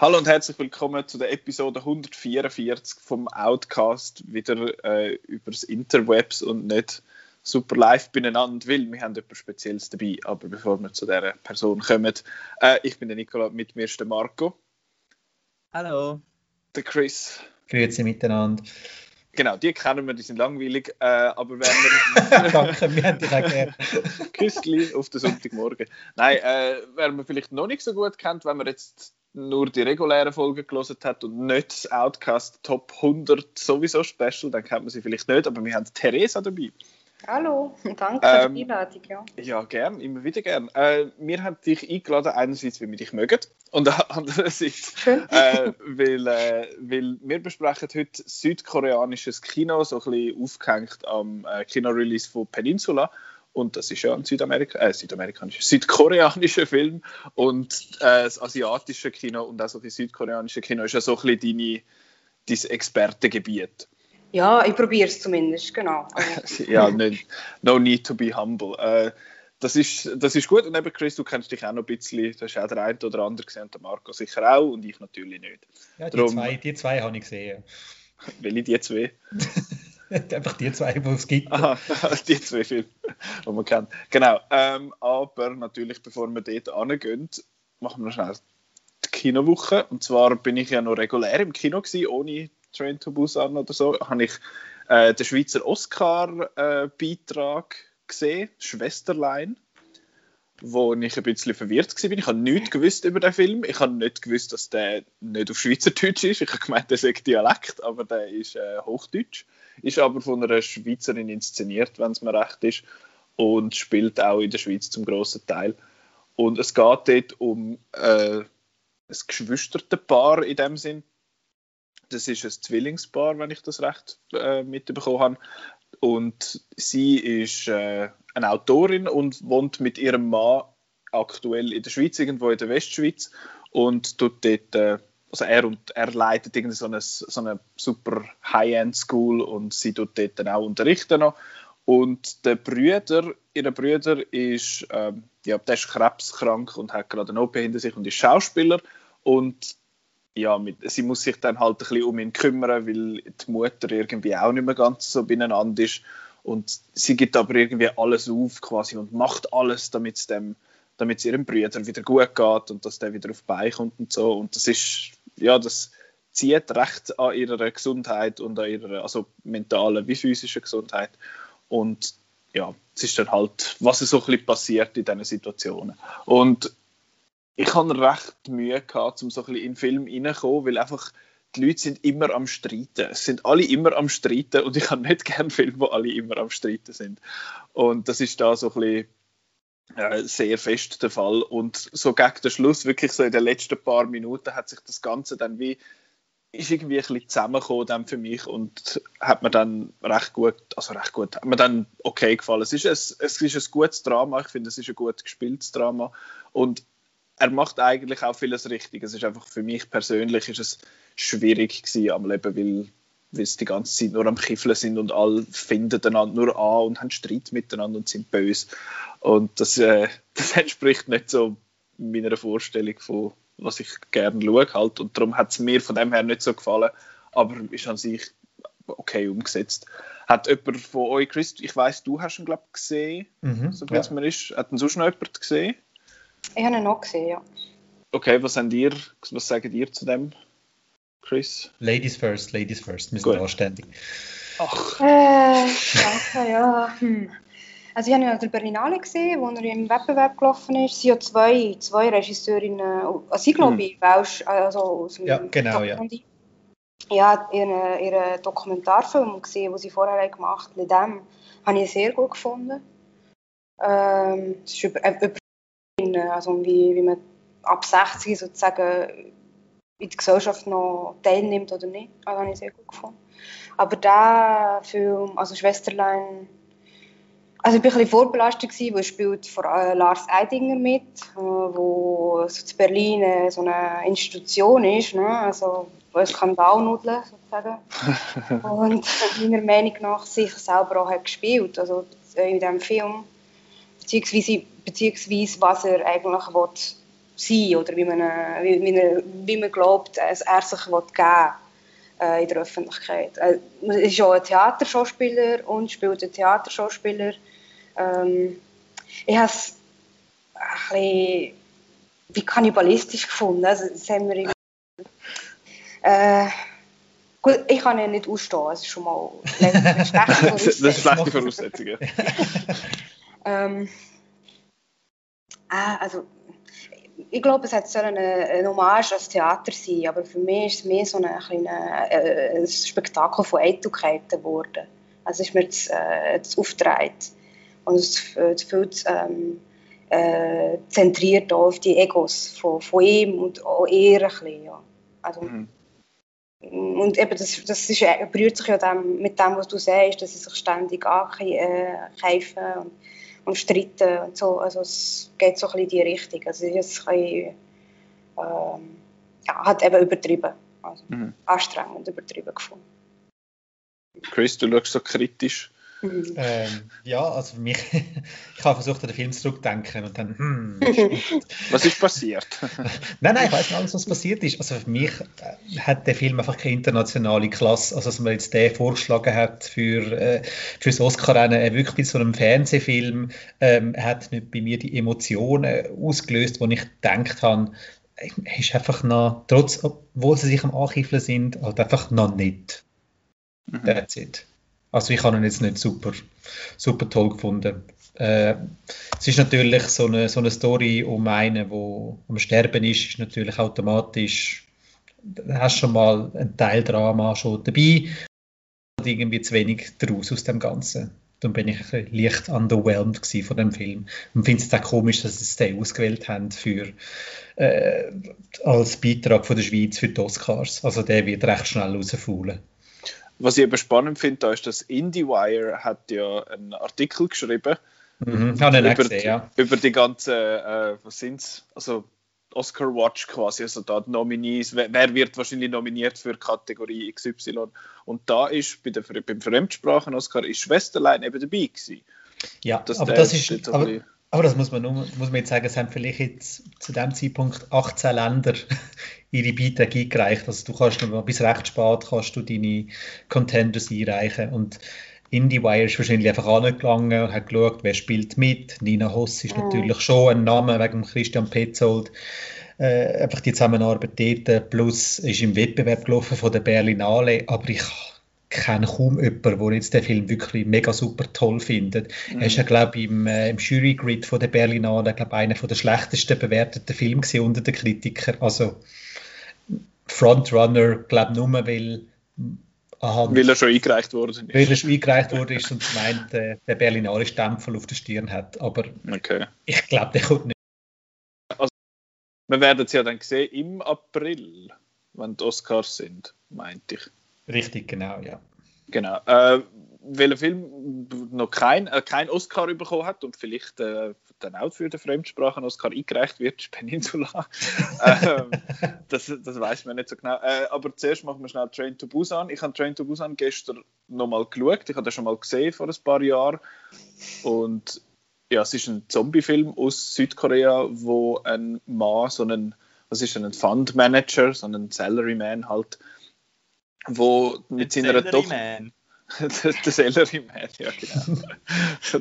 Hallo und herzlich willkommen zu der Episode 144 vom Outcast, wieder äh, übers Interwebs und nicht super live beieinander, weil wir haben etwas Spezielles dabei. Aber bevor wir zu dieser Person kommen, äh, ich bin der Nikola, mit mir ist der Marco. Hallo. Der Chris. Grüezi miteinander. Genau, die kennen wir, die sind langweilig, äh, aber wenn wir... Danke, wir haben dich auch gerne. Küssli auf den Sonntagmorgen. Nein, äh, wer man vielleicht noch nicht so gut kennt, wenn man jetzt nur die regulären Folgen gelesen hat und nicht das Outcast Top 100 sowieso Special, dann kennt man sie vielleicht nicht, aber wir haben Theresa dabei. Hallo, danke ähm, für die Einladung. Ja, ja gern, immer wieder gern. Äh, wir haben dich eingeladen, einerseits, weil wir dich mögen und andererseits, äh, weil, äh, weil wir besprechen heute südkoreanisches Kino, so ein bisschen aufgehängt am äh, Kinorelease von Peninsula und das ist ja ein Südamerika äh, südamerikanischer, südkoreanischer Film und äh, das asiatische Kino und auch so das südkoreanische Kino ist ja so ein bisschen deine, dein Expertengebiet. Ja, ich probiere es zumindest, genau. ja, nicht, no need to be humble. Äh, das ist, das ist gut. Und eben, Chris, du kennst dich auch noch ein bisschen. Du hast auch der eine oder andere gesehen, der Marco sicher auch und ich natürlich nicht. Ja, die, Darum, zwei, die zwei habe ich gesehen. Welche die zwei? Einfach die zwei, die es gibt. Aha, die zwei Filme, die man kennt. Genau. Ähm, aber natürlich, bevor wir dort angehen, machen wir noch schnell die Kinowoche. Und zwar bin ich ja noch regulär im Kino gewesen, ohne Train to Busan oder so. Habe ich äh, den Schweizer Oscar-Beitrag äh, gesehen, Schwesterlein wo ich ein bisschen verwirrt war. Ich habe nichts gewusst über den Film. Ich habe nicht gewusst, dass der nicht auf Schweizerdeutsch ist. Ich habe gemeint, der sagt Dialekt, aber der ist äh, Hochdeutsch. Ist aber von einer Schweizerin inszeniert, wenn es mir recht ist. Und spielt auch in der Schweiz zum grossen Teil. Und es geht dort um äh, ein Geschwistertenpaar in dem Sinn. Das ist ein Zwillingspaar, wenn ich das recht äh, mitbekommen habe. Und sie ist äh, eine Autorin und wohnt mit ihrem Mann aktuell in der Schweiz, irgendwo in der Westschweiz. Und tut dort, äh, also er, und, er leitet so eine, so eine super High-End-School und sie tut dort dann auch unterrichten noch. Und der Brüder, ihr Brüder ist, ähm, ja, der ist krebskrank und hat gerade eine OP hinter sich und ist Schauspieler. Und ja, mit, sie muss sich dann halt ein bisschen um ihn kümmern, weil die Mutter irgendwie auch nicht mehr ganz so beieinander ist. Und sie gibt aber irgendwie alles auf quasi und macht alles, damit es damit ihrem Brüder wieder gut geht und dass der wieder auf die Beine kommt und so. Und das ist, ja, das zieht recht an ihrer Gesundheit und an ihrer, also mentalen wie physischen Gesundheit. Und ja, es ist dann halt, was so ein bisschen passiert in diesen Situationen. Und ich habe recht Mühe gehabt, um so ein bisschen in den Film reinzukommen, weil einfach die Leute sind immer am Streiten. Es sind alle immer am Streiten und ich habe nicht gerne Filme, wo alle immer am Streiten sind. Und das ist da so ein bisschen äh, sehr fest der Fall. Und so gegen den Schluss, wirklich so in den letzten paar Minuten, hat sich das Ganze dann wie ist irgendwie ein bisschen zusammengekommen dann für mich und hat mir dann recht gut, also recht gut, hat mir dann okay gefallen. Es ist ein, es ist ein gutes Drama, ich finde, es ist ein gut gespieltes Drama und er macht eigentlich auch vieles richtig. Es ist einfach für mich persönlich ist es schwierig gewesen am Leben, weil, weil sie die ganze Zeit nur am Kiffeln sind und alle finden einander nur an und haben Streit miteinander und sind böse. Und das, äh, das entspricht nicht so meiner Vorstellung von was ich gerne schaue halt. Und darum hat es mir von dem her nicht so gefallen, aber ist an sich okay umgesetzt. Hat jemand von euch, Chris, ich weiß, du hast ihn glaube ich gesehen, mhm, so ja. mir ist. Hat ihn sonst noch jemand gesehen? Ich habe ihn noch gesehen, ja. Okay, was, habt ihr, was sagt ihr zu dem, Chris? Ladies first, Ladies first, wir sind Gut. anständig. Ach. Äh, danke, ja. Hm. Also ich habe ja den Berlinale gesehen, wo er im Wettbewerb gelaufen ist. Es sind ja zwei, zwei Regisseurinnen, also ich glaube, hm. Welsch, also aus dem Ja, genau, ja. Ja, ihren, ihren Dokumentarfilm gesehen, den sie vorher gemacht haben, dem habe ich sehr gut gefunden. Ähm, es ist über, über also wie, wie man ab 60 sozusagen in der Gesellschaft noch teilnimmt oder nicht. Das habe ich sehr gut gefunden. Aber der Film, also Schwesterlein, also ich war ein bisschen vorbelastet, weil er spielt vor allem Lars Eidinger mit, äh, wo was in Berlin äh, so eine Institution ist, ne? also ein Skandalnudeln sozusagen. und meiner Meinung nach sich selber auch hat gespielt, also in diesem Film, beziehungsweise, beziehungsweise was er eigentlich will sein oder wie man, wie, wie, er, wie man glaubt, es er sich will geben äh, in der Öffentlichkeit. Äh, er ist auch ein Theaterschauspieler und spielt einen Theaterschauspieler. Ähm, ich habe es ein bisschen wie kannibalistisch gefunden. Also, das haben wir äh, gut, ich kann ihn nicht ausstehen, das ist schon mal eine schlechte Voraussetzung. das ist schlechte Voraussetzung, ja. ähm, äh, also, ich glaube, es soll eine, eine Hommage ans Theater sein, aber für mich ist es mehr so ein, kleine, äh, ein Spektakel von Eitelkeiten geworden. Also ist mir zu, äh, zu aufgedreht und es, viel zu, ähm, äh, zentriert auf die Egos von, von ihm und auch er ein bisschen, ja. Also, mhm. Und eben, das, das ist, berührt sich ja dem, mit dem, was du sagst, dass sie sich ständig ankämpfen äh, und, streiten und so. Also es geht so ein bisschen in die Richtung. Also es ist ein bisschen, ähm, ja, hat eben übertrieben. Also mhm. anstrengend übertrieben gefunden. Chris, du schaust so kritisch. Mhm. Ähm, ja, also für mich, ich habe versucht, an den Film zurückzudenken und dann, hm. Was ist passiert? nein, nein, ich weiß nicht alles, was passiert ist. Also für mich äh, hat der Film einfach keine internationale Klasse. Also, dass man jetzt den vorgeschlagen hat für, äh, für das Oscar-Rennen, äh, wirklich so einem Fernsehfilm, ähm, hat nicht bei mir die Emotionen ausgelöst, wo ich gedacht habe, ist einfach noch, trotz, obwohl sie sich am Ankifeln sind, halt einfach noch nicht. Mhm. That's it. Also ich habe ihn jetzt nicht super, super toll gefunden. Äh, es ist natürlich so eine, so eine Story um einen, der am Sterben ist, ist natürlich automatisch, da hast schon mal ein Teil Drama schon dabei und irgendwie zu wenig daraus aus dem Ganzen. Dann bin ich leicht underwhelmed von dem Film und finde es auch komisch, dass sie den ausgewählt haben für, äh, als Beitrag von der Schweiz für die Oscars. Also der wird recht schnell rausfallen. Was ich eben spannend finde, ist, dass IndieWire hat ja einen Artikel geschrieben mhm, über, gesehen, ja. über die ganzen, äh, was sind's, also Oscar Watch quasi, also da die Nominees, wer, wer, wird wahrscheinlich nominiert für Kategorie XY und da ist bei der, beim Fremdsprachen Oscar ist Schwesterlein eben dabei gewesen. Ja, das aber das ist, aber, aber das muss man, nur, muss man jetzt sagen, es haben vielleicht jetzt zu dem Zeitpunkt 18 Länder ihre Beiträge eingereicht. Also du kannst noch bis recht spät kannst du deine Contenders einreichen und IndieWire ist wahrscheinlich einfach angegangen und hat geschaut, wer spielt mit. Nina Hoss ist mhm. natürlich schon ein Name wegen Christian Petzold. Äh, einfach die Zusammenarbeit dort, plus ist im Wettbewerb gelaufen von der Berlinale, aber ich kenne kaum jemanden, der jetzt den Film wirklich mega super toll findet. Mhm. Er ist ja, glaube ich, im, äh, im Jury-Grid von der Berlinale, glaube einer der schlechtesten bewerteten Filme unter den Kritikern. Also Frontrunner, glaube ich, nur weil Aha, weil er schon eingereicht wurde. Weil er schon eingereicht wurde ist und meint, äh, der Berlinale Stempel auf der Stirn hat. Aber okay. ich glaube, der kommt nicht. Also, wir werden es ja dann sehen im April, wenn die Oscars sind, meinte ich. Richtig, genau, ja. Genau. Äh, weil ein Film noch kein, äh, kein Oscar bekommen hat und vielleicht äh, dann auch für den Fremdsprachen-Oscar eingereicht wird, ist Peninsula. ähm, das, das weiß man nicht so genau. Äh, aber zuerst machen wir schnell Train to Busan. Ich habe Train to Busan gestern nochmal geschaut. Ich habe das schon mal gesehen vor ein paar Jahren. Und ja, es ist ein Zombie-Film aus Südkorea, wo ein Mann, so einen, was ist ein Fund-Manager, so ein Salaryman halt, wo mit seiner Tochter der, der Selleriemann, ja genau.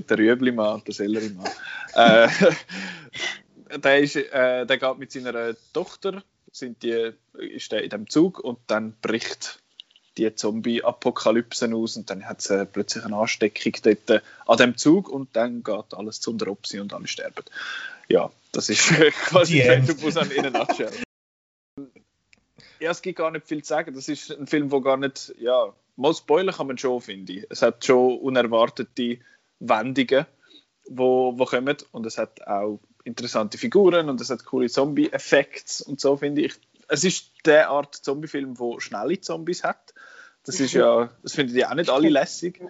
der Rüebli-Mann, der Selleriemann. äh, der, ist, äh, der geht mit seiner Tochter, sind die, ist der in dem Zug und dann bricht die Zombie-Apokalypse aus und dann hat es äh, plötzlich eine Ansteckung dort an dem Zug und dann geht alles zu der Opsi und alle sterben. Ja, das ist quasi Train in a nutshell. Ja, es gibt gar nicht viel zu sagen. Das ist ein Film, wo gar nicht, ja, mal spoilern kann man schon, finde ich. Es hat schon unerwartete Wendungen, wo, wo kommen und es hat auch interessante Figuren und es hat coole Zombie-Effekte und so, finde ich. Es ist der Art Zombie-Film, wo schnelle Zombies hat. Das ist ja, das finden die auch nicht alle lässig.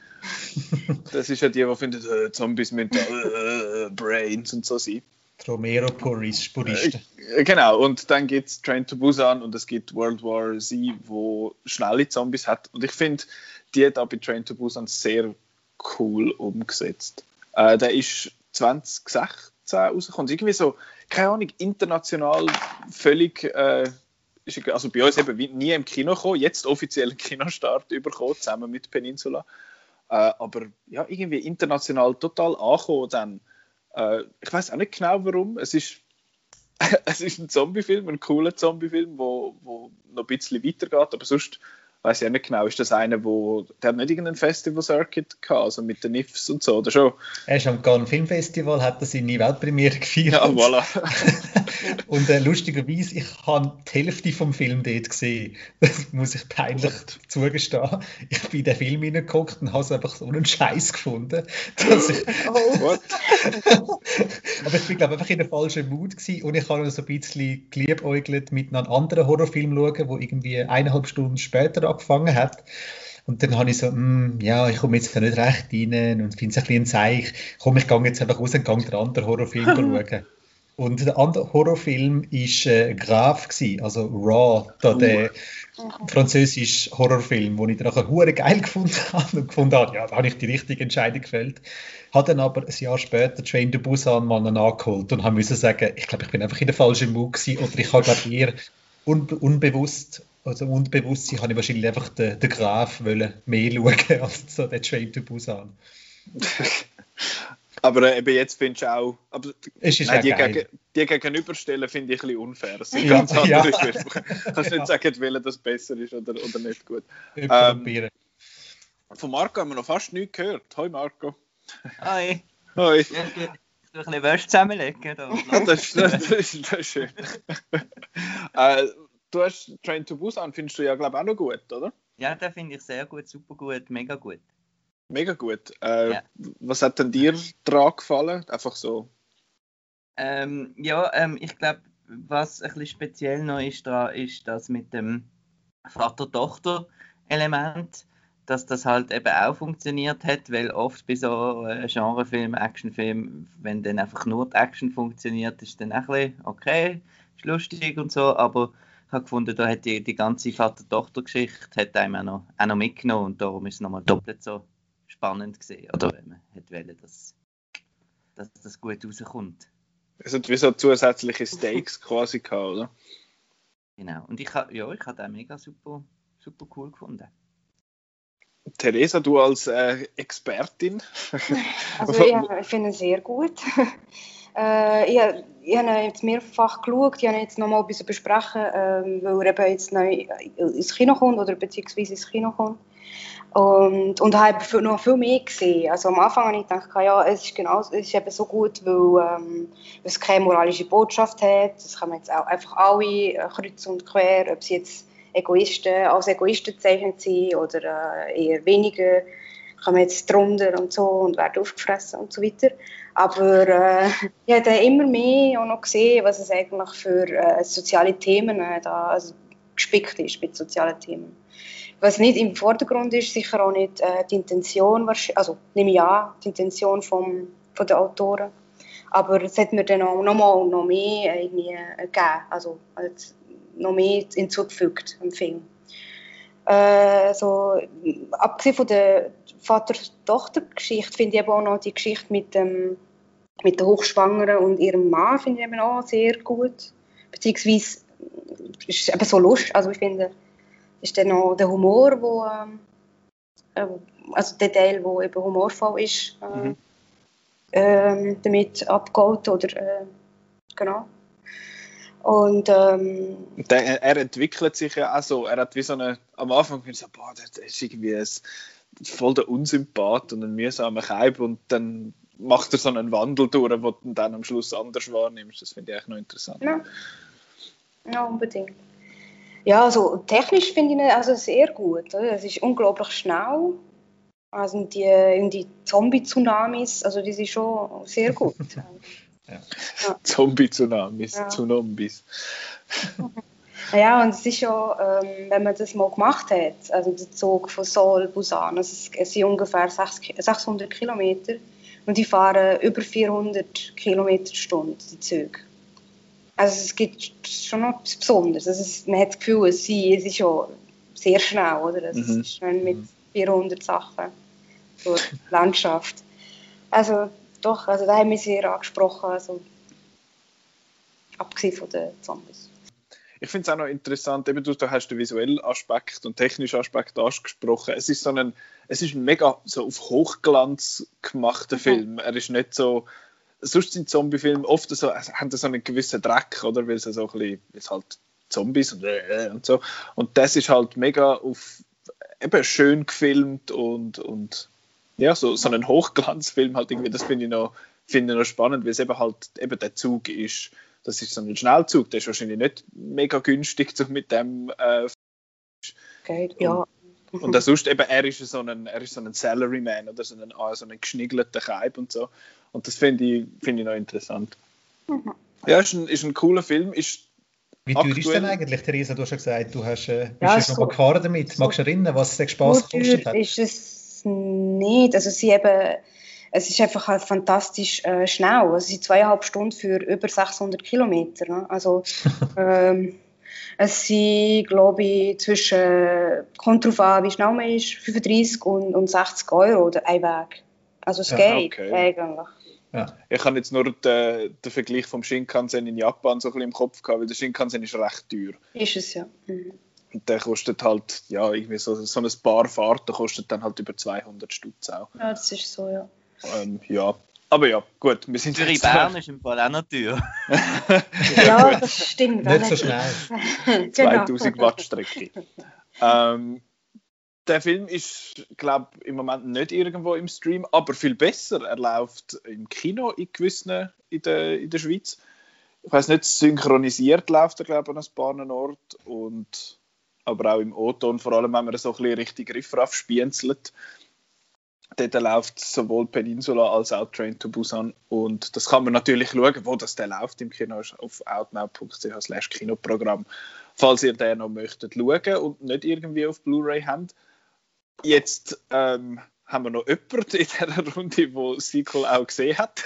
Das ist ja die, die finden, äh, Zombies müssen äh, äh, Brains und so sein. Romero-Puristen. Äh, genau, und dann gibt es Train to Busan und es gibt World War Z, wo schnelle Zombies hat. Und ich finde, die auch bei Train to Busan sehr cool umgesetzt. Äh, der ist 2016 rausgekommen. Irgendwie so, keine Ahnung, international völlig. Äh, also bei uns eben nie im Kino gekommen, jetzt offiziell Kinostart bekommen, zusammen mit Peninsula. Äh, aber ja, irgendwie international total angekommen dann. Äh, ich weiß auch nicht genau warum. Es ist, es ist ein Zombiefilm, ein cooler Zombiefilm, wo, wo noch ein bisschen weitergeht, aber sonst weiß ich nicht genau, ist das einer, wo, der hat nicht irgendein Festival-Circuit gehabt, also mit den NIFs und so, oder schon? Er ist am Cannes Filmfestival, hat er seine Weltpremiere gefeiert. Ja, voilà. und äh, lustigerweise, ich habe die Hälfte vom Film dort gesehen. Das muss ich peinlich zugestehen. Ich bin in den Film hineingeguckt und habe es einfach so einen Scheiß gefunden. Dass ich oh. Aber ich bin, glaube einfach in der falschen Mut gewesen und ich habe so ein bisschen geliebäugelt mit einem anderen Horrorfilm schauen, der irgendwie eineinhalb Stunden später angefangen hat. Und dann habe ich so, mm, ja, ich komme jetzt da nicht recht rein und finde es ein bisschen Zeichen. Komm, ich gehe jetzt einfach raus und gehe den anderen Horrorfilm schauen. Und der andere Horrorfilm war äh, Graf, gewesen, also Raw, da der mhm. französische Horrorfilm, den ich dann nachher hure geil gefunden habe und gefunden habe, ja, da habe ich die richtige Entscheidung gefällt. Hat dann aber ein Jahr später Train to Busan mal nachgeholt und habe müssen sagen, ich glaube, ich bin einfach in der falschen Mut gewesen oder ich habe glaube eher unbe unbewusst also unbewusst habe ich wahrscheinlich einfach den, den Graf wollen mehr schauen als so den Train to Busan. aber äh, eben jetzt findest du auch, aber, es ist nein, die, geil. gegen, die gegenüberstellen finde ich ein bisschen unfair. Das sind ja, ganz andere ja. Filme. Kannst nicht sagen, welcher das besser ist oder, oder nicht gut. Ähm, von Marco haben wir noch fast nichts gehört. Hoi Marco. Hi. Hoi. Ich tue ein bisschen Wäsche zusammenlegen. Da. das, das, das, ist, das ist schön. äh, du hast Train to Busan, findest du ja, glaube ich, auch noch gut, oder? Ja, den finde ich sehr gut, super gut, mega gut. Mega gut. Äh, Ja. Was hat denn dir dran gefallen? Einfach so. Ähm, ja, ähm, ich glaube, was ein bisschen speziell noch ist daran, ist das mit dem Vater-Tochter-Element, dass das halt eben auch funktioniert hat, weil oft bei so äh, Genrefilmen, Actionfilmen, wenn dann einfach nur die Action funktioniert, ist dann auch ein bisschen okay, ist lustig und so, aber habe gefunden, da hat die, die ganze Vater-Tochter-Geschichte hat einem auch noch, auch noch mitgenommen und darum ist es nochmal doppelt so spannend gesehen, oder wenn man hätte wollen, dass, dass das gut rauskommt. Es hat wie so zusätzliche Stakes quasi gehabt, oder? Genau. Und ich habe ja, ich habe den mega super, super cool gefunden. Theresa, du als äh, Expertin. Also ich, ich finde ihn sehr gut. Äh, ich, ich habe jetzt mehrfach geschaut, ich habe jetzt nochmal ein bisschen besprechen, ähm, weil er eben jetzt neu ins Kino kommt oder beziehungsweise ins Kino kommt. Und, und habe noch viel mehr gesehen. Also am Anfang habe ich gedacht, ja, es ist, genau, es ist eben so gut, weil, ähm, es keine moralische Botschaft hat. Das kann man jetzt auch einfach alle äh, kreuz und quer, ob sie jetzt Egoisten als Egoisten gezeichnet sind oder äh, eher weniger, man jetzt drunter und so und werden aufgefressen und so weiter. Aber äh, ich habe dann immer mehr auch noch gesehen, was es eigentlich für äh, soziale Themen äh, da also gespickt ist mit sozialen Themen. Was nicht im Vordergrund ist, sicher auch nicht äh, die Intention, also nehme ich an, die Intention vom, von den Autoren. Aber es hat mir dann auch noch mal noch mehr äh, irgendwie äh, gegeben, also als noch mehr hinzugefügt im Film. Äh, so, abgesehen von der Vater-Tochter-Geschichte finde ich eben auch noch die Geschichte mit, dem, mit der Hochschwangeren und ihrem Mann finde ich eben auch sehr gut. Beziehungsweise ist es eben so lustig, also ich finde, ist dann noch der Humor, wo, ähm, äh, also der Teil, wo eben humorvoll ist, äh, Mhm. ähm, damit abgeht oder äh, genau. Und ähm, Der, er entwickelt sich ja auch so. Er hat wie so eine. Am Anfang bin ich so, boah, der, der ist irgendwie ein, voll der Unsympath und ein mühsamer Keib und dann macht er so einen Wandel durch, wo du dann am Schluss anders wahrnimmst. Das finde ich echt noch interessant. ja, ja, unbedingt. Ja, also technisch finde ich ihn also sehr gut. Es ist unglaublich schnell. Also die, die Zombie-Tsunamis, also die sind schon sehr gut. Zombie-Tsunamis, Ja. Tsunombis. Ja, und ja, ähm, wenn man das mal gemacht hat, also der Zug von Seoul, Busan, also es, sind ungefähr sechs Ki- 600 Kilometer Und die fahren über 400 Kilometer Stunde, die Züge. Also es gibt schon noch etwas Besonderes. Also es, man hat das Gefühl, es, ist schon sehr schnell, oder? Also mhm. Es ist mit 400 Sachen durch die Landschaft. Also doch, also da haben wir sehr angesprochen, also abgesehen von den Zombies. Ich finde es auch noch interessant, eben du, du hast den visuellen Aspekt und technischen Aspekt angesprochen. Es ist so ein, es ist ein mega so auf Hochglanz gemachter mhm. Film. Er ist nicht so, sonst sind Zombiefilme oft so, haben so einen gewissen Dreck, oder? Weil es so ein bisschen, es halt Zombies und, äh, und so. Und das ist halt mega auf, eben schön gefilmt und, und ja, so, so einen Hochglanzfilm halt irgendwie, das finde ich noch, finde ich noch spannend, weil es eben halt eben der Zug ist das ist so ein Schnellzug, der ist wahrscheinlich nicht mega günstig so mit dem. Äh, Geht, ja. Und, und sonst eben, er ist so ein, er ist so ein Salaryman oder so ein, ah, so ein geschniggelter Kaib und so. Und das finde ich, find ich noch interessant. Mhm. Ja, ist ein, ist ein cooler Film. Ist Wie teuer ist denn eigentlich, Theresa? Du hast ja gesagt, du hast, äh, bist ja, schon so, mal gefahren damit. Magst du erinnern, was der Spaß gekostet hat? ist es nicht. Also sie eben es ist einfach halt fantastisch äh, schnell. Also es sind zweieinhalb Stunden für über 600 Kilometer. Ne? Also ähm, es sind, glaube ich, zwischen, kommt darauf an, wie schnell man ist, 35 und, und 60 Euro oder ein Weg. Also es ja, geht okay. eigentlich. Ja. Ich habe jetzt nur den, den Vergleich vom Shinkansen in Japan so ein bisschen im Kopf gehabt, weil der Shinkansen ist recht teuer. Ist es, ja. Mhm. Und der kostet halt, ja, irgendwie so, so ein paar Fahrten kostet dann halt über 200 Stutz auch. Ja, das ist so, ja. Ähm, ja, aber ja, gut, wir sind Zürich Bern ist im Fall auch noch teuer. ja, das stimmt. Nicht so schnell. 2000 genau. Watt Strecke. ähm, der Film ist, glaube ich, im Moment nicht irgendwo im Stream, aber viel besser. Er läuft im Kino in gewissen in der, in der Schweiz. Ich weiß nicht, synchronisiert läuft er, glaube ich, an ein paar Orten. Und, aber auch im O-Ton, vor allem wenn man so ein richtig Riffraff spienzelt dort läuft sowohl Peninsula als auch Train to Busan und das kann man natürlich schauen, wo das der läuft im Kino, auf outnow.ch slash Kinoprogramm, falls ihr den noch möchtet schauen und nicht irgendwie auf Blu-ray habt. Jetzt ähm, haben wir noch jemanden in dieser Runde, der Sequel auch gesehen hat.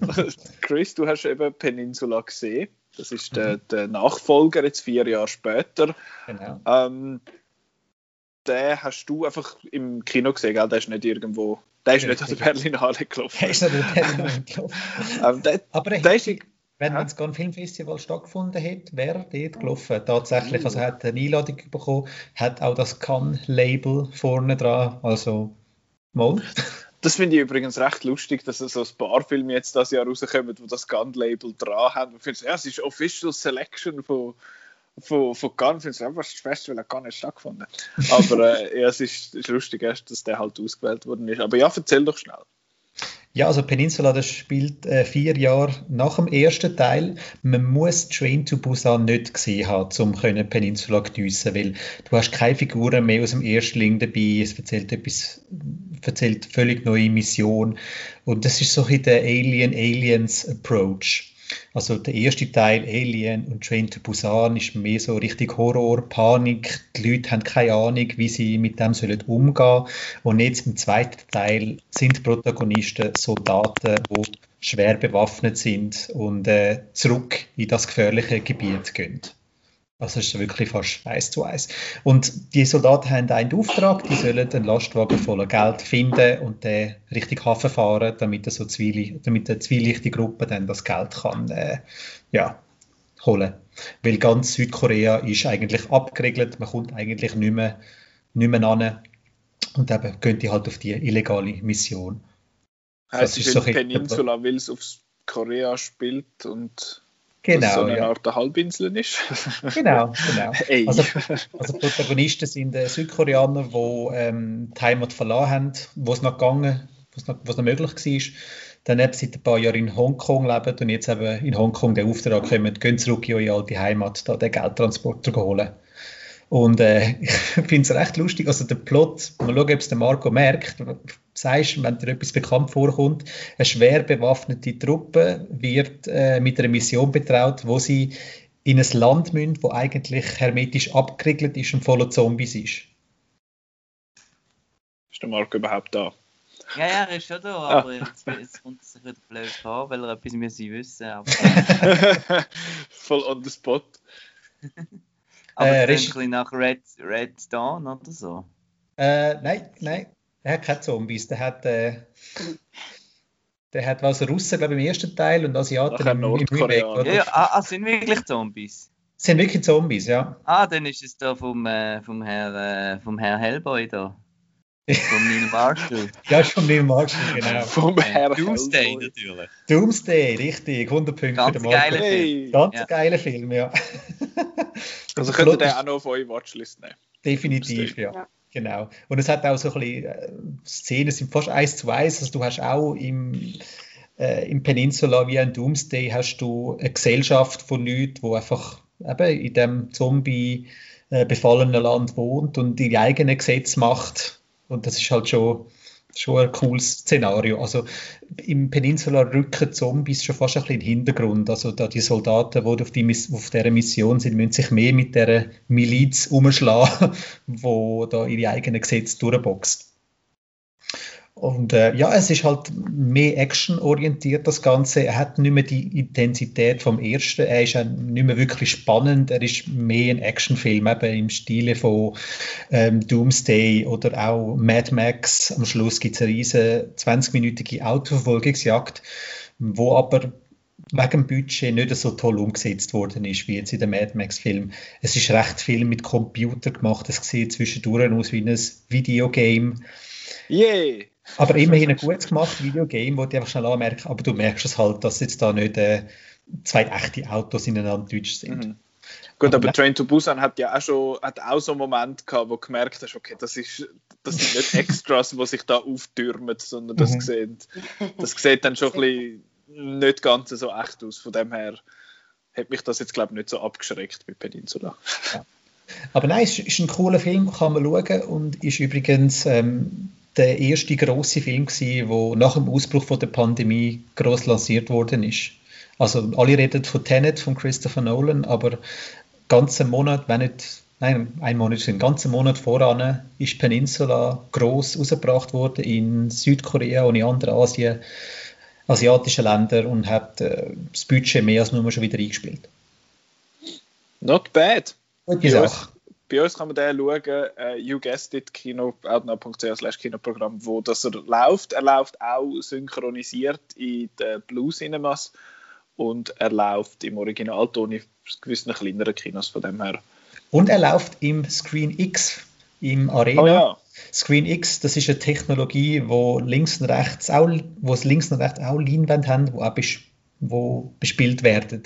Chris, du hast eben Peninsula gesehen. Das ist der, der Nachfolger, jetzt vier Jahre später. Genau. Ähm, den hast du einfach im Kino gesehen, gell? Der ist nicht irgendwo. Der ist nicht an der Berlinale gelaufen. Der ist nicht an der Berlinale gelaufen. ähm, der, Aber der, der ist, wenn es ein Filmfestival stattgefunden hätte, wäre er dort gelaufen. Tatsächlich, also er hat eine Einladung bekommen, hat auch das Cannes-Label vorne dran. Also, mal. Das finde ich übrigens recht lustig, dass so ein paar Filme jetzt das Jahr rauskommen, wo das Gun-Label dran haben. Ich finde, ja, es ist Official Selection von von, von Cannes, finde ich einfach das Festival hat gar nicht stattgefunden. Aber äh, ja, es ist, ist lustig, erst, dass der halt ausgewählt worden ist. Aber ja, erzähl doch schnell. Ja, also Peninsula, das spielt äh, vier Jahre nach dem ersten Teil. Man muss Train to Busan nicht gesehen haben, um können Peninsula geniessen, weil du hast keine Figuren mehr aus dem Erstling dabei. Es erzählt etwas, erzählt völlig neue Mission und das ist so ein der Alien Aliens Approach. Also der erste Teil, Alien und Train to Busan, ist mehr so richtig Horror, Panik. Die Leute haben keine Ahnung, wie sie mit dem sollen umgehen Und jetzt im zweiten Teil sind die Protagonisten Soldaten, die schwer bewaffnet sind und äh, zurück in das gefährliche Gebiet gehen. Also es ist wirklich fast eins zu eins. Und die Soldaten haben einen Auftrag, die sollen einen Lastwagen voller Geld finden und den richtig Hafen fahren, damit, so Zwieli, damit eine zwielichte Gruppe dann das Geld kann äh, ja, holen. Weil ganz Südkorea ist eigentlich abgeregelt, man kommt eigentlich nicht mehr, nicht mehr an und eben gehen die halt auf die illegale Mission. Das ist so Peninsula, weil es auf Korea spielt und Genau, so eine ja. Art der Halbinsel ist. genau, genau. Also, also Protagonisten sind äh, Südkoreaner, die ähm, die Heimat verloren haben, wo es noch gegangen, was noch, noch möglich war. Dann eben seit ein paar Jahren in Hongkong leben und jetzt eben in Hongkong den Auftrag kommen, gehen zurück in eure alte Heimat, da den Geldtransporter holen. Und äh, ich finde es recht lustig. Also der Plot, mal schauen, ob es der Marco merkt. Sagst, wenn dir etwas bekannt vorkommt, eine schwer bewaffnete Truppe wird äh, mit einer Mission betraut, wo sie in ein Land müssen, wo eigentlich hermetisch abgeriegelt ist und voller Zombies ist. Ist der Marco überhaupt da? Ja, ja, er ist schon da, Ah. aber jetzt, jetzt kommt es sich wieder blöd vor, weil er etwas müssen wissen aber, Voll on the spot. aber Äh, ein nach Red, Red Dawn oder so. Äh, nein, nein, er hat keine Zombies. Der hat, äh, der hat was Russen, glaube ich, im ersten Teil und Asiaten im, im Remake. Oder? Ja, ja, ah, ah, sind wirklich Zombies? Das sind wirklich Zombies, ja. Ah, dann ist es da vom, äh, vom, Herr, äh, vom Herr Hellboy da. Vom Neil Marshall. Ja, ist von Neil Marshall, genau. Vom Herr Doomsday Hellboy. natürlich. Doomsday, richtig, 100 Punkte Ganz für den Marco. geiler Hey. Ganz Ja. geiler Film, ja. Also könnt ihr den auch noch auf eure Watchlist nehmen. Definitiv, ja. Ja. Genau. Und es hat auch so ein bisschen, äh, Szenen sind fast eins zu eins. Also du hast auch im, äh, im Peninsula wie ein Doomsday hast du eine Gesellschaft von Leuten, die einfach eben in dem Zombie äh, befallenen Land wohnt und ihre eigenen Gesetze macht. Und das ist halt schon, schon ein cooles Szenario. Also im Peninsula rücken Zombies schon fast ein bisschen in den Hintergrund. Also da die Soldaten, die auf, die, auf dieser Mission sind, müssen sich mehr mit der Miliz umschlagen, wo da ihre eigenen Gesetze durchboxt. Und äh, ja, es ist halt mehr actionorientiert, das Ganze. Er hat nicht mehr die Intensität vom ersten. Er ist auch nicht mehr wirklich spannend. Er ist mehr ein Actionfilm, eben im Stile von ähm, Doomsday oder auch Mad Max. Am Schluss gibt es eine riesige 20-minütige Autoverfolgungsjagd, wo aber wegen Budget nicht so toll umgesetzt worden ist, wie jetzt in dem Mad Max-Film. Es ist recht viel mit Computer gemacht. Es sieht zwischendurch aus wie ein Videogame. Yay! Aber immerhin ein gut gemachtes Videogame, wo du einfach schnell anmerkst, aber du merkst es halt, dass jetzt da nicht äh, zwei echte Autos ineinander deutsch sind. Mhm. Gut, aber Aber- Train to Busan hat ja auch schon hat auch so einen Moment gehabt, wo du gemerkt hast, okay, das, ist, das sind nicht Extras, die sich da auftürmen, sondern das, Mhm. sieht, das sieht dann schon ein bisschen nicht ganz so echt aus. Von dem her hat mich das jetzt, glaube ich, nicht so abgeschreckt bei Peninsula. Aber nein, es ist ein cooler Film, kann man schauen und ist übrigens ähm, der erste große Film gewesen, der nach dem Ausbruch von der Pandemie groß lanciert worden ist. Also alle reden von Tenet von Christopher Nolan, aber ganzen Monat, wenn nicht, nein, ein Monat, einen ganzen Monat voran ist Peninsula groß rausgebracht worden in Südkorea und in anderen Asien, asiatischen Ländern und hat äh, das Budget mehr als nur schon wieder eingespielt. Not bad. Gute Sache. Bei uns kann man den schauen, äh, You Guessed It, Kino, outnow.ch slash Kinoprogramm, wo das er läuft. Er läuft auch synchronisiert in den Blue Cinemas und er läuft im Originalton in gewissen kleineren Kinos von dem her. Und er läuft im Screen X im Arena. Oh ja, Screen X, das ist eine Technologie, wo links und rechts auch, wo es links und rechts auch Leinwände haben, wo auch bes wo bespielt werden.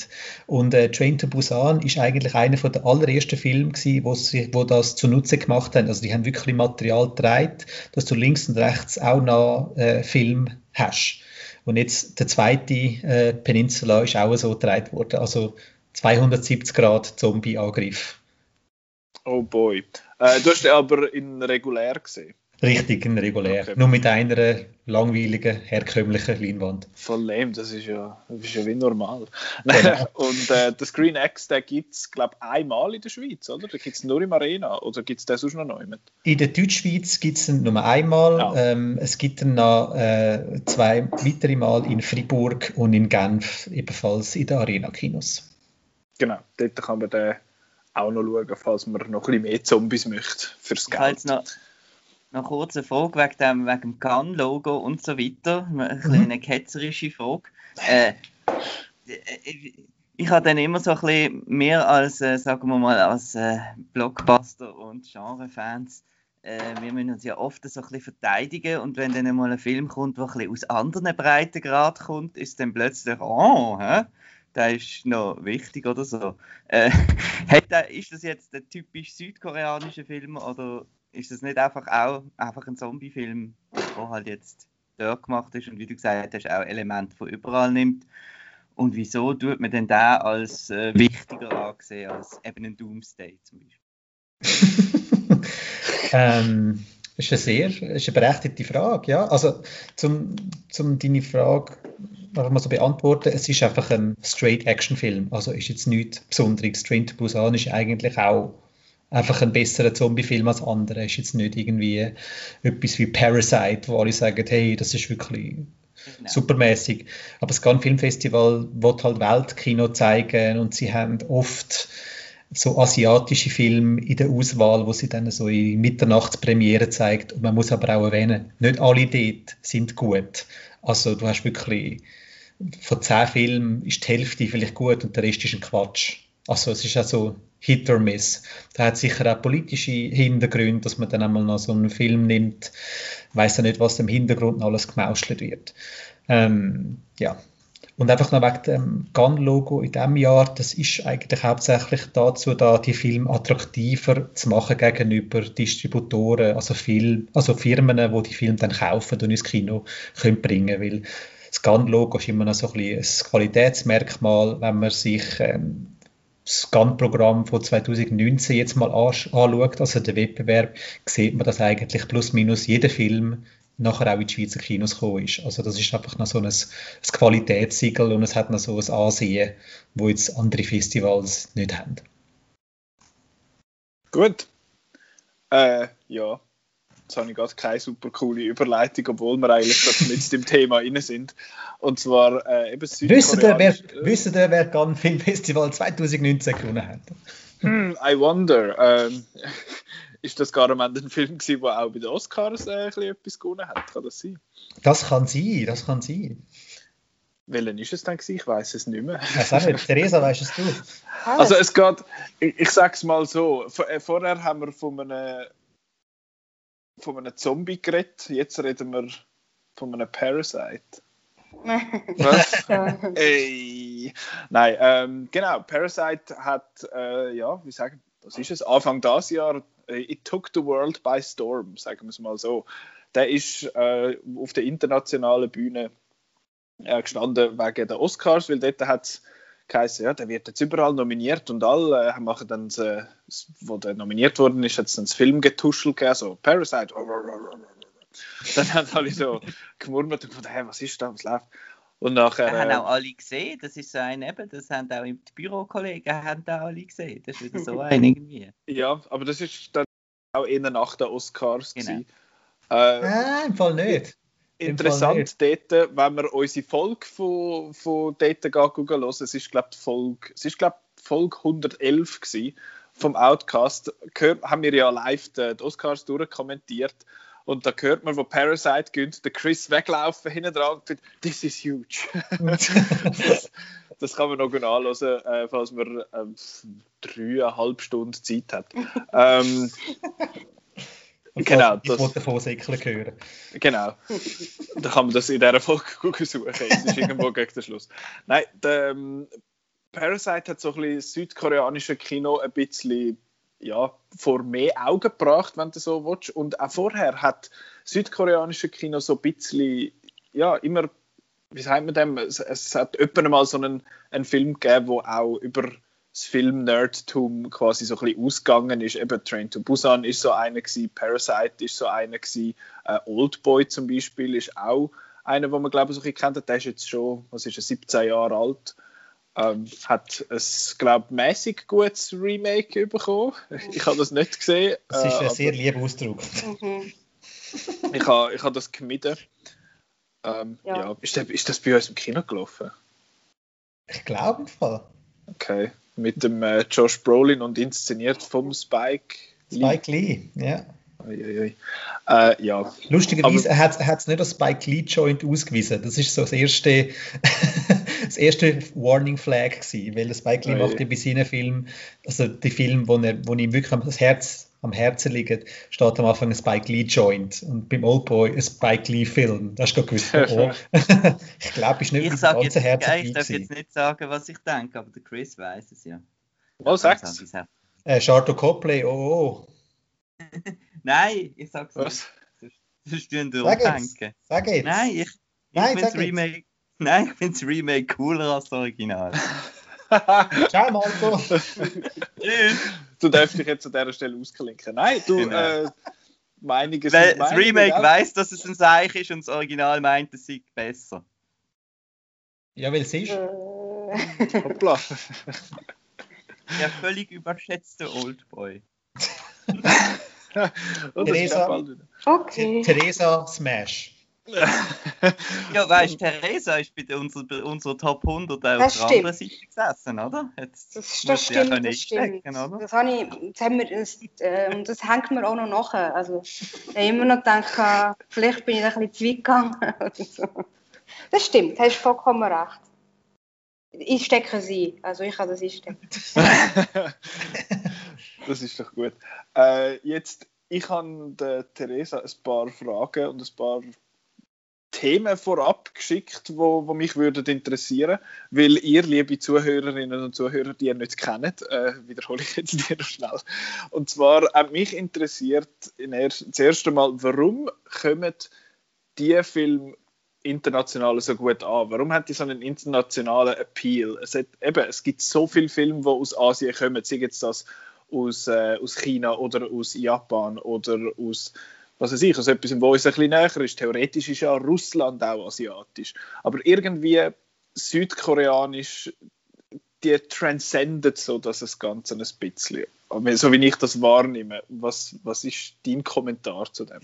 Und äh, Train to Busan ist eigentlich einer von der allerersten Filme gewesen, wo sie, wo das zunutze gemacht haben. Also die haben wirklich Material getragen, dass du links und rechts auch noch äh, Film hast. Und jetzt der zweite äh, Peninsula ist auch so getragen worden. Also 270 Grad Zombie-Angriff. oh boy. Äh, du hast den aber in regulär gesehen. Richtig, ein regulär. Okay. Nur mit einer langweiligen, herkömmlichen Leinwand. Voll lame, das ist ja, das ist ja wie normal. Genau. Und äh, der Screen X, den gibt es, glaube ich, einmal in der Schweiz, oder? Den gibt es nur im Arena, oder gibt es den sonst noch neu mit? In der Deutschschweiz gibt es ihn nur einmal. Ja. Ähm, es gibt ihn noch äh, zwei weitere Mal in Fribourg und in Genf, ebenfalls in den Arena-Kinos. Genau, dort kann man den auch noch schauen, falls man noch ein bisschen mehr Zombies möchte fürs Geld. noch, noch kurz eine Frage wegen dem, wegen dem Gun-Logo und so weiter. Eine Mhm. kleine ketzerische Frage. Äh, ich, habe dann immer so ein bisschen mehr als, äh, sagen wir mal, als äh, Blockbuster- und Genre-Fans, äh, wir müssen uns ja oft so ein bisschen verteidigen und wenn dann mal ein Film kommt, der ein bisschen aus anderen Breitengrad kommt, ist dann plötzlich, oh, hä? der ist noch wichtig oder so. Äh, ist das jetzt der typisch südkoreanische Film oder ist das nicht einfach auch einfach ein Zombie-Film, der halt jetzt dort gemacht ist und wie du gesagt hast, auch Elemente von überall nimmt? Und wieso tut man denn da als äh, wichtiger angesehen als eben ein Doomsday zum Beispiel? ähm, das ist eine sehr ist eine berechtigte Frage. Ja? Also, zum, zum deine Frage einfach mal so beantworten, es ist einfach ein Straight-Action-Film. Also ist jetzt nichts Besonderes. Train to Busan ist eigentlich auch einfach ein besserer Zombie-Film als andere. Ist jetzt nicht irgendwie etwas wie Parasite, wo alle sagen, hey, das ist wirklich genau. supermäßig. Aber das Cannes Filmfestival wird halt Weltkino zeigen und sie haben oft so asiatische Filme in der Auswahl, wo sie dann so in Mitternachtspremiere zeigt. Und man muss aber auch erwähnen, nicht alle dort sind gut. Also du hast wirklich von zehn Filmen ist die Hälfte vielleicht gut und der Rest ist ein Quatsch. Also es ist auch so Hit or Miss. Da hat sicher auch politische Hintergründe, dass man dann einmal noch so einen Film nimmt, weiß ja nicht, was im Hintergrund alles gemauschelt wird. Ähm, ja. Und einfach noch wegen dem Gun-Logo in diesem Jahr, das ist eigentlich hauptsächlich dazu da, die Filme attraktiver zu machen gegenüber Distributoren, also, Film, also Firmen, die die Filme dann kaufen und ins Kino können bringen weil das Gun-Logo ist immer noch so ein, ein Qualitätsmerkmal, wenn man sich ähm, das GAN-Programm von 2019 jetzt mal anschaut, also der Wettbewerb, sieht man, dass eigentlich plus minus jeder Film nachher auch in die Schweizer Kinos gekommen ist. Also das ist einfach noch so ein, ein Qualitätssiegel und es hat noch so ein Ansehen, wo jetzt andere Festivals nicht haben. Gut. Äh, ja, Jetzt habe ich gerade keine super coole Überleitung, obwohl wir eigentlich gerade mit dem Thema inne sind. Und zwar äh, eben Wissen ihr, wer, wissen ihr, wer Cannes Filmfestival 2019 gewonnen hat? Hm, I wonder. Ähm, ist das gar am Ende ein Film gewesen, der auch bei den Oscars äh, etwas gewonnen hat? Kann das sein? Das kann sein, das kann sein. Welchen ist es dann gewesen? Ich weiß es nicht mehr. Was auch nicht. Theresa, weißt es du? Also es geht, ich, ich sage es mal so, äh, vorher haben wir von einem von einem Zombie geredet, jetzt reden wir von einem Parasite. Was? Ey. Nein, ähm, genau. Parasite hat, äh, ja, wie sagen, was ist es? Anfang des Jahr, äh, It Took the World by Storm, sagen wir es mal so. Der ist äh, auf der internationalen Bühne äh, gestanden wegen der Oscars, weil dort hat es geheißen, ja, der wird jetzt überall nominiert und alle äh, machen dann, äh, wo der nominiert worden ist, hat es dann das Filmgetuschel gegeben, so Parasite. Dann haben alle so gemurmelt und gedacht, hey, was ist da, was läuft? Und nachher, das haben äh, auch alle gesehen, das ist so ein eben, das haben auch die Bürokollegen haben da alle gesehen, das ist wieder so ein irgendwie. Ja, aber das ist dann auch eher nach den Oscars genau. Äh, Nein, im Fall nicht interessant dort, wenn wir unsere Folge von, von dort hören, es ist glaube Folge, es ist, glaub, Folge 111 gewesen, vom Outcast, gehört, haben wir ja live die, Oscars durchkommentiert und da hört man, wo Parasite gönnt, der Chris weglaufen hinten dran und this is huge. das, das, kann man noch gut anhören, äh, falls man ähm, dreieinhalb Stunden Zeit hat. ähm, genau, ich wollte davon säckeln hören. Genau. da kann man das in dieser Folge suchen. Es ist irgendwo gegen den Schluss. Nein, der, ähm, Parasite hat so ein bisschen südkoreanische Kino ein bisschen ja, vor mehr Augen gebracht, wenn du so willst. Und auch vorher hat südkoreanische Kino so ein bisschen, ja, immer, wie sagt man dem, es, es hat öppen mal so einen, einen Film gegeben, der auch über das Film-Nerdtum quasi so ein bisschen ausgegangen ist. Eben Train to Busan ist so einer gewesen, Parasite ist so einer gewesen, äh, Oldboy zum Beispiel ist auch einer, wo man glaube ich so ein bisschen kennt. Der ist jetzt schon, was ist er, 17 Jahre alt. Ähm, hat ein, glaube mäßig gutes Remake bekommen. Ich habe das nicht gesehen. Das ist ein äh, sehr lieber Ausdruck. Mhm. ich habe ich hab das gemieden. Ähm, ja. ja. Ist, das, ist das bei uns im Kino gelaufen? Ich glaube im Fall. Okay mit dem äh, Josh Brolin und inszeniert vom Spike Lee. Spike Lee, ja. Äh, ja. Lustigerweise hat es nicht als Spike Lee Joint ausgewiesen. Das ist so das erste, das erste Warning Flag gewesen, weil Spike Lee macht ja bei seinen Filmen, also die Filme, wo, er, wo ihm wirklich das Herz am Herzen liegen, steht am Anfang ein Spike Lee Joint und beim Oldboy ein Spike Lee Film. Das hast du gewusst. Oh. ich glaube, ich nicht ich sag jetzt, Herzen Ich darf jetzt nicht sagen, was ich denke, aber der Chris weiß es ja. Was sagst du? Äh, Charlotte Copley, oh, oh. Nein, ich sag's was? nicht. Sonst tun du denken. Sag jetzt. Nein, ich, ich Nein, finde Remake, Nein, ich finde das Remake cooler als das Original. Ciao, Marco. Du darfst dich jetzt an dieser Stelle ausklinken. Nein, du, genau. äh, Weil Das Remake ja. weiß, dass es ein Seich ist und das Original meint, es sei besser. Ja, weil es ist. Hoppla. Der völlig überschätzte Oldboy. Theresa, okay. Theresa Smash. ja, weißt Theresa ist bei unserer, unserer Top 100 auf der anderen Seite gesessen, oder? Jetzt das, das stimmt, ja das stimmt. Oder? Das, habe ich, das, haben wir, das, äh, das hängt mir auch noch nachher. Also, ich habe immer noch gedacht, vielleicht bin ich ein bisschen zu weit gegangen. so. Das stimmt, hast vollkommen recht. Ich stecke sie, also ich kann das einstecken. das ist doch gut. Äh, jetzt, ich habe Theresa ein paar Fragen und ein paar Themen vorab geschickt, wo, wo mich würden interessieren, weil ihr, liebe Zuhörerinnen und Zuhörer, die ihr nicht kennt, äh, wiederhole ich jetzt hier schnell. Und zwar hat mich interessiert erst, das erste Mal, warum kommen die Filme international so gut an? Warum haben die so einen internationalen Appeal? Es, hat, eben, es gibt so viele Filme, die aus Asien kommen, sei jetzt das aus, äh, aus China oder aus Japan oder aus was weiß ich, also etwas, wo uns ein bisschen näher ist. Theoretisch ist ja Russland auch asiatisch. Aber irgendwie südkoreanisch, die transcendet so das Ganze ein bisschen. So wie ich das wahrnehme. Was, was ist dein Kommentar zu dem?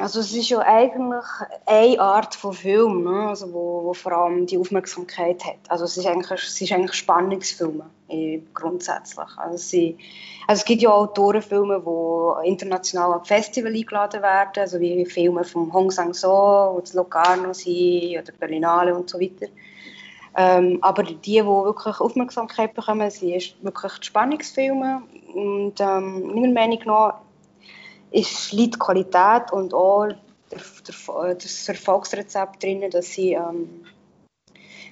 Also es ist ja eigentlich eine Art von Film, ne? also wo, wo vor allem die Aufmerksamkeit hat. Also es ist eigentlich, es ist eigentlich Spannungsfilme eh, grundsätzlich. Also, sie, also es gibt ja Autorenfilme, die international am Festival eingeladen werden, also wie Filme von Hong Sang-soo, die Locarno sind oder Berlinale und so weiter. Ähm, aber die, die wirklich Aufmerksamkeit bekommen, sind wirklich die Spannungsfilme. Und ähm, meiner Meinung nach ist, liegt Qualität und auch das Erfolgsrezept drin, dass sie ähm,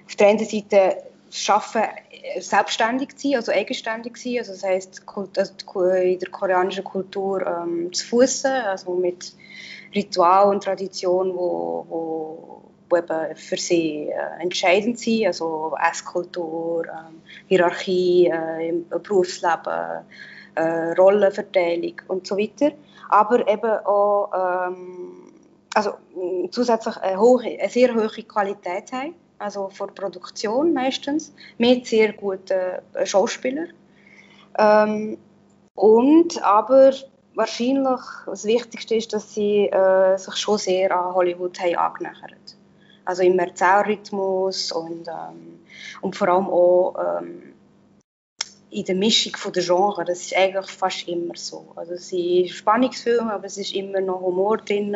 auf der einen Seite schaffen, selbstständig zu sein, also eigenständig zu sein. Also das heisst, also in der koreanischen Kultur ähm, zu fußen, also mit Ritual und Tradition, wo, wo eben für sie äh, entscheidend sind, also Esskultur, ähm, Hierarchie äh, im Berufsleben, äh, Rollenverteilung und so weiter aber eben auch ähm, also, zusätzlich eine, hohe, eine sehr hohe Qualität haben, also von Produktion meistens, mit sehr guten äh, Schauspielern. Ähm, und aber wahrscheinlich das Wichtigste ist, dass sie äh, sich schon sehr an Hollywood haben angenähert. Also im Erzählrhythmus und, ähm, und vor allem auch ähm, in der Mischung der Genre. Das ist eigentlich fast immer so. Also es sind Spannungsfilme, aber es ist immer noch Humor drin.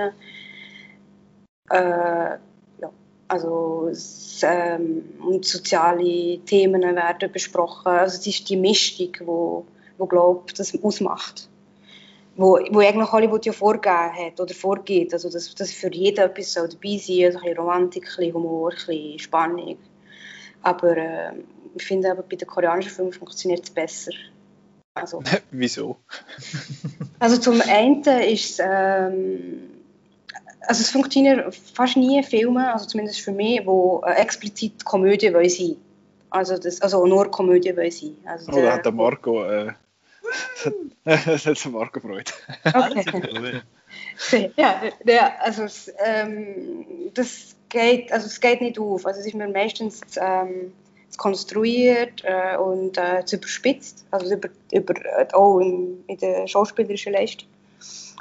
Äh, ja, also es, ähm, und soziale Themen werden besprochen. Also es ist die Mischung, wo, wo glaube das ausmacht. Wo, wo eigentlich Hollywood ja vorgegeben hat oder vorgeht. Also dass, dass für jeden etwas soll dabei sein also ein bisschen Romantik, ein bisschen Humor, ein bisschen Spannung. Aber äh, ich finde aber bei den koreanischen Filmen funktioniert es besser. Also, Wieso? also zum einen ist es, ähm, also es funktionieren fast nie Filme, also zumindest für mich, wo äh, explizit Komödie wollen sein. Also, das, also nur Komödie wollen sein. Also oh, da hat der Marco, äh, das hat Marco Freude. Okay. ja, ja, also ähm, das geht, also es geht nicht auf. Also es ist mir meistens ähm, konstruiert äh, und äh, zu überspitzt, also über, über, äh, auch in, in der schauspielerischen Leistung.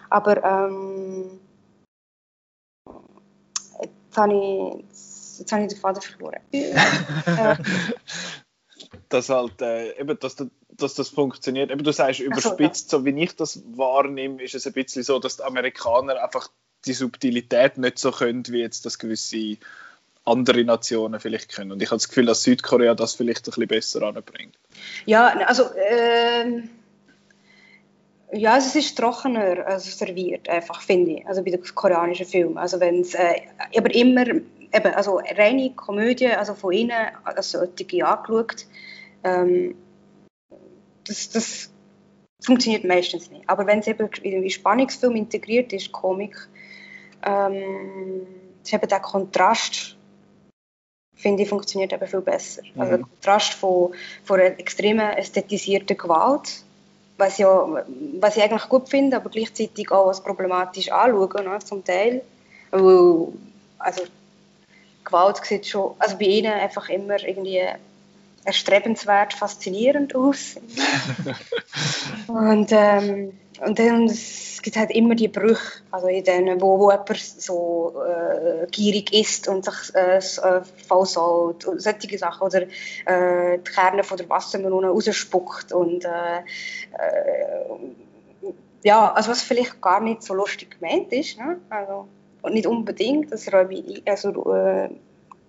Aber ähm, jetzt habe ich, jetzt habe ich den Faden verloren. dass halt, äh, eben, dass, dass das funktioniert. Eben, du sagst überspitzt, so, ja. so wie ich das wahrnehme, ist es ein bisschen so, dass die Amerikaner einfach die Subtilität nicht so können, wie jetzt das gewisse andere Nationen vielleicht können. Und ich habe das Gefühl, dass Südkorea das vielleicht ein bisschen besser anbringt. Ja, also äh, ja, es ist trockener also serviert, einfach finde ich, also bei den koreanischen Filmen. Also wenn es, äh, aber immer, eben, also reine Komödie, also von innen, also solche angeschaut, ähm, das, das funktioniert meistens nicht. Aber wenn es eben in Spannungsfilm integriert ist, Komik, ähm, ist eben der Kontrast finde ich, funktioniert eben viel besser. Mhm. Also der Kontrast von, von einer extremen ästhetisierten Gewalt, was, ja, was ich eigentlich gut finde, aber gleichzeitig auch als problematisch anschauen, ne, zum Teil. Weil, also Gewalt sieht schon, also bei ihnen einfach immer irgendwie erstrebenswert, faszinierend aus. und, ähm, und dann es gibt halt immer die Brüche, also in denen, wo, wo jemand so äh, gierig ist und sich äh, äh vollsaut und solche Sachen oder äh, die Kerne von der Wassermelone rausspuckt und äh, äh, ja, also was vielleicht gar nicht so lustig gemeint ist, ne? also, und nicht unbedingt, das ich, also äh,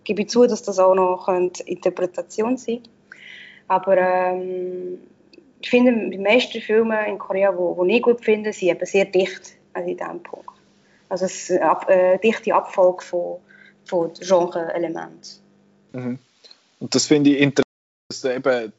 gebe ich zu, dass das auch noch Interpretation sein könnte. aber ähm, ich finde, die meisten Filme in Korea, die ich gut finde, sind eben sehr dicht an diesem Punkt. Also es ist eine äh, dichte Abfolge von, von Genre-Elementen. Mhm. Und das finde ich interessant, dass du eben,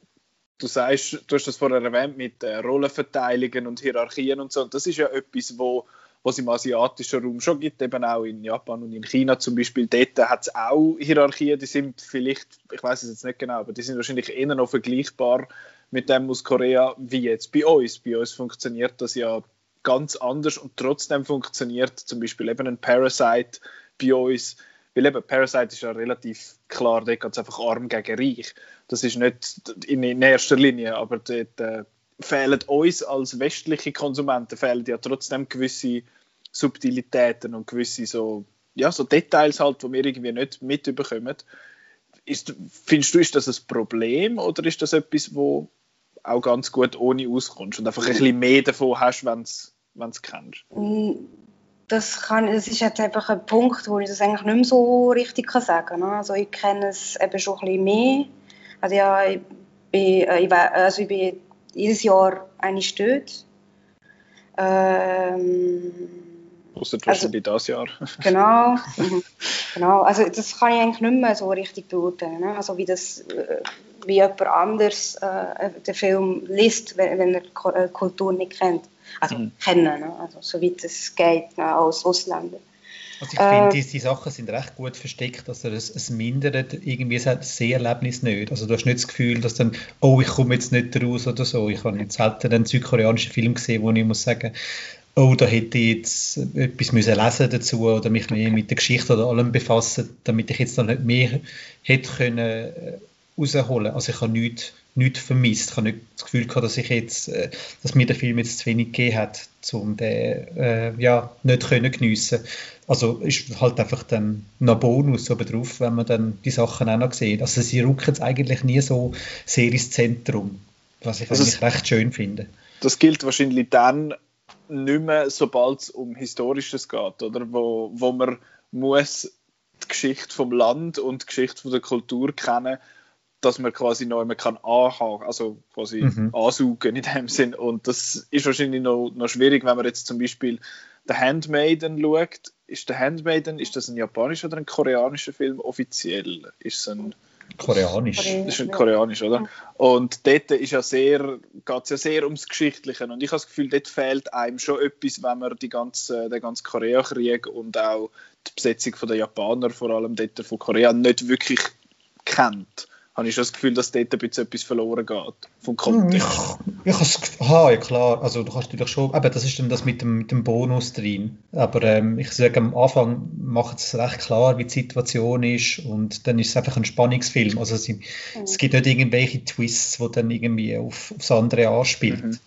du sagst, du hast das vorher erwähnt mit äh, Rollenverteilungen und Hierarchien und so, und das ist ja etwas, wo was im asiatischen Raum schon gibt, eben auch in Japan und in China zum Beispiel. Dort hat es auch Hierarchien, die sind vielleicht, ich weiß es jetzt nicht genau, aber die sind wahrscheinlich eher noch vergleichbar mit dem aus Korea wie jetzt bei uns. Bei uns funktioniert das ja ganz anders und trotzdem funktioniert zum Beispiel eben ein Parasite bei uns, weil eben Parasite ist ja relativ klar, dort geht einfach arm gegen reich. Das ist nicht in, in erster Linie, aber dort äh, fehlen uns als westliche Konsumenten fehlen ja trotzdem gewisse Subtilitäten und gewisse so, ja, so Details halt, die wir irgendwie nicht mitbekommen. Ist, findest du, ist das ein Problem oder ist das etwas, wo auch ganz gut ohne auskommst und einfach ein bisschen mehr davon hast, wenn du es kennst? Das, kann, das ist jetzt einfach ein Punkt, wo ich das eigentlich nicht mehr so richtig kann sagen kann. Ne? Also ich kenne es eben schon ein bisschen mehr. Also ja, ich bin, äh, also ich bin jedes Jahr eine dort. Ähm, Außer du also, das Jahr. genau, mhm. genau. Also das kann ich eigentlich nicht mehr so richtig beurteilen. Ne? Also wie das, äh, wie jemand anders äh, den Film liest, wenn, wenn er die äh, Kultur nicht kennt. Also mhm. kennen, ne? also soweit es geht ne? als Ausländer. Also ich finde, äh, die, Sachen sind recht gut versteckt, also es, es mindert irgendwie das Seherlebnis nicht. Also du hast nicht das Gefühl, dass dann, oh, ich komme jetzt nicht raus oder so. Ich habe jetzt selten einen südkoreanischen Film gesehen, wo ich muss sagen, oh, da hätte ich jetzt etwas müssen lesen dazu oder mich mehr mit der Geschichte oder allem befassen, damit ich jetzt noch nicht mehr hätte können äh, rausholen. Also ich habe nichts, nichts vermisst. Ich habe nicht das Gefühl gehabt, dass ich jetzt, äh, dass mir der Film jetzt zu wenig gegeben hat, um den äh, ja, nicht können geniessen. Also ist halt einfach dann noch Bonus oben drauf, wenn man dann die Sachen auch noch sieht. Also sie rücken es eigentlich nie so sehr ins Zentrum, was ich also eigentlich recht schön finde. Das gilt wahrscheinlich dann nicht mehr, sobald es um Historisches geht, oder? Wo, wo man muss die Geschichte vom Land und die Geschichte von der Kultur kennen, dass man quasi noch immer kann anhaken, also quasi mhm. ansaugen in dem Sinn. Und das ist wahrscheinlich noch, noch schwierig, wenn man jetzt zum Beispiel The Handmaiden schaut. Ist The Handmaiden, ist das ein japanischer oder ein koreanischer Film offiziell? Ist es ein Koreanisch. Das ist ein Koreanisch, oder? Und dort ist ja sehr, geht es ja sehr ums Geschichtliche. Und ich habe das Gefühl, dort fehlt einem schon etwas, wenn man die ganze, den ganzen Koreakrieg und auch die Besetzung der Japaner, vor allem dort von Korea, nicht wirklich kennt habe ich schon das Gefühl, dass dort ein bisschen etwas verloren geht vom Kontext. Ich, ich habe ja klar, also du kannst natürlich schon, aber das ist dann das mit dem, mit dem Bonus drin. Aber ähm, ich sage am Anfang macht es recht klar, wie die Situation ist und dann ist es einfach ein Spannungsfilm. Also sie, mhm. es gibt nicht irgendwelche Twists, die dann irgendwie auf, aufs andere anspielt. Mhm.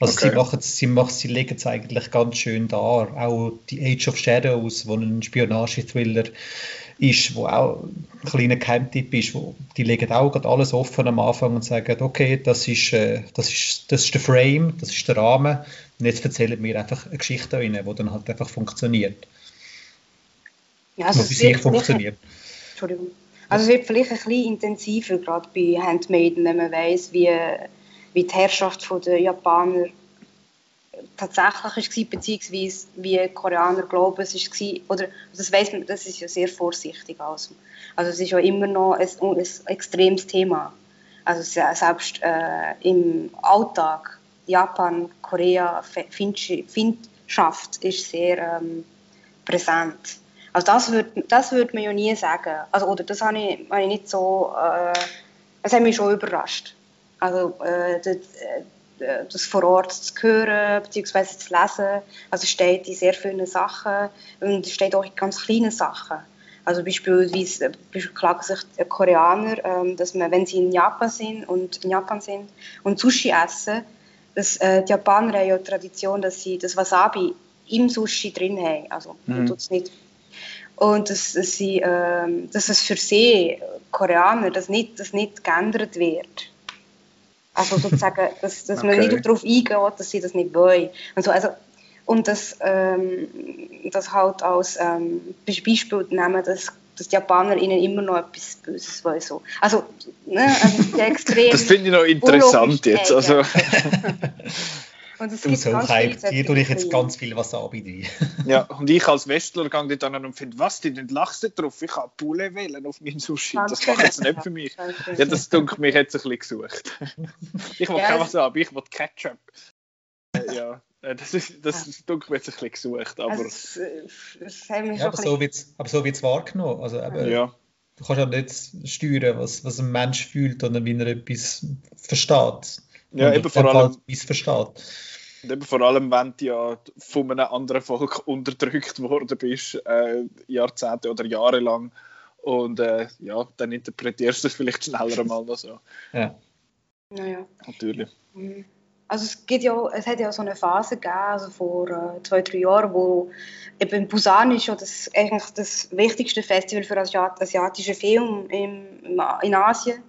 Also okay. sie, machen, sie, machen, sie legen es eigentlich ganz schön dar. Auch die Age of Shadows, wo ein Spionage-Thriller ist, wo auch ein kleiner Geheimtipp ist, wo die legen auch gerade alles offen am Anfang und sagen, okay, das ist, äh, das ist, das ist der Frame, das ist der Rahmen und jetzt erzählen wir einfach eine Geschichte rein, die dann halt einfach funktioniert. Ja, also es wird funktioniert. Entschuldigung. Also es wird vielleicht ein bisschen intensiver, gerade bei Handmaiden, wenn man weiss, wie, wie die Herrschaft der Japaner tatsächlich war, beziehungsweise wie Koreaner glauben, es war. Oder, das weiss man, das ist ja sehr vorsichtig. Also, also es ist ja immer noch ein, ein extremes Thema. Also selbst äh, im Alltag, Japan, Korea, Findschaft ist sehr ähm, präsent. Also das würde das würd man ja nie sagen. Also, oder das habe ich, hab ich nicht so... Äh, das hat mich schon überrascht. Also äh, das, äh, das vor Ort zu hören bzw. zu lesen. Also es steht in sehr vielen Sachen und steht auch in ganz kleinen Sachen. Also beispielsweise, äh, beispielsweise klagen sich Koreaner, ähm, dass man, wenn sie in Japan sind und in Japan sind und Sushi essen, dass äh, die Japaner haben ja die Tradition, dass sie das Wasabi im Sushi drin haben. Also man Mhm. tut's nicht. Und dass, dass, sie, ähm, dass es für sie Koreaner das nicht, das nicht geändert wird. Also sozusagen, dass, dass man Okay. nicht darauf eingeht, dass sie das nicht wollen. Und, so, also, und das, ähm, das halt als ähm, Be- Beispiel nehmen, dass, dass die Japaner ihnen immer noch etwas Böses wollen. So. Also, ne, also extrem Das finde ich noch interessant jetzt. Also, und es Du gibt so hyped, hier tue ich jetzt ganz viel Wasabi drin. ja, und ich als Westler gehe dort an und finde, was, die nicht lachst du drauf? Ich habe Poulet wählen auf meinem Sushi. Das macht jetzt nicht für mich. Ja, das dunkelt mich jetzt ein bisschen gesucht. Ich will Ja, kein Wasabi, ich will Ketchup. Äh, ja, äh, das ist, das mich jetzt ein bisschen gesucht, aber Also, es, äh, Ja, aber so wird's, aber so wird es wahrgenommen. Also eben, ja. Du kannst ja nicht steuern, was, was ein Mensch fühlt oder wie er etwas versteht. Ja, eben vor allem, missversteht. und eben vor allem, wenn du ja von einem anderen Volk unterdrückt worden bist, äh, Jahrzehnte oder Jahre lang. Und äh, ja, dann interpretierst du es vielleicht schneller mal noch so. Ja. Naja. Natürlich. Mhm. Also es, gibt ja, es hat ja so eine Phase gegeben, also vor äh, zwei, drei Jahren, wo eben in Busan ist ja das eigentlich das wichtigste Festival für Asiat asiatische Film im, im, in Asien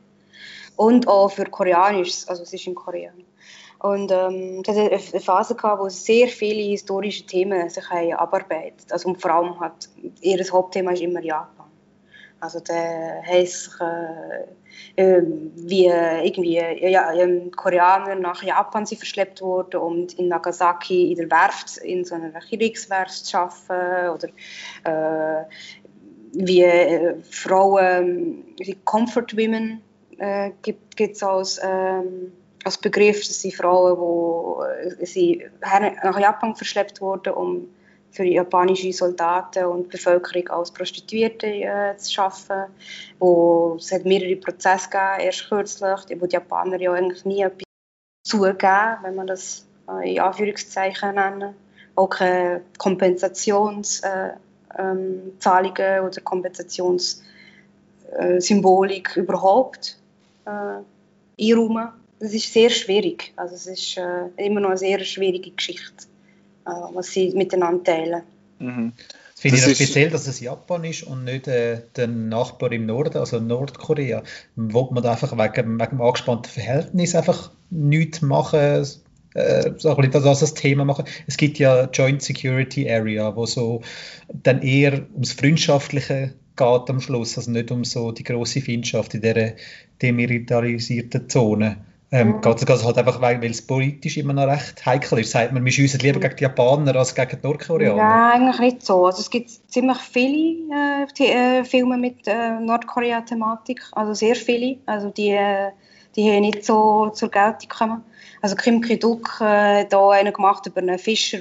und auch für Koreanisch, also es ist in Korea. Und ähm, es hat eine Phase gehabt, wo sehr viele historische Themen sich abarbeitet. Also vor allem hat ihr Hauptthema ist immer Japan. Also der heisst äh, ähm, wie äh, irgendwie äh, ja, ähm, Koreaner nach Japan sind verschleppt worden und in Nagasaki in der Werft, in so einer Kriegswerft arbeiten oder äh, wie Frauen, wie Comfort Women äh, gibt es als, ähm, als Begriff, das sind Frauen, die äh, sie nach Japan verschleppt wurden, um für japanische Soldaten und Bevölkerung als Prostituierte äh, zu arbeiten. Wo, es hat mehrere Prozesse gegeben, erst kürzlich, wo die Japaner ja eigentlich nie etwas zugeben, wenn man das äh, in Anführungszeichen nennen. Auch keine Kompensationszahlungen äh, ähm, oder Kompensationssymbolik überhaupt äh, einräumen. Das ist sehr schwierig. Also es ist äh, immer noch eine sehr schwierige Geschichte, äh, was sie miteinander teilen. Mhm. Das finde ich Das noch ist- speziell, dass es Japan ist und nicht äh, der Nachbar im Norden, also Nordkorea. Wo man einfach wegen, wegen dem angespannten Verhältnis einfach nichts machen, äh, so ein bisschen das als Thema machen. Es gibt ja Joint Security Area, wo so dann eher ums Freundschaftliche geht am Schluss, also nicht um so die große Feindschaft in dieser demilitarisierten Zone. Ähm, Mhm. Geht es halt einfach, weil, weil es politisch immer noch recht heikel ist. Sagt man, wir schiessen lieber gegen die Japaner als gegen die Nordkoreaner. Nein, eigentlich nicht so. Also es gibt ziemlich viele äh, The äh, Filme mit äh, Nordkorea-Thematik, also sehr viele. Also die, äh, die hier nicht so zur Geltung kommen. Also Kim Ki-duk äh, hat auch einen gemacht über einen Fischer,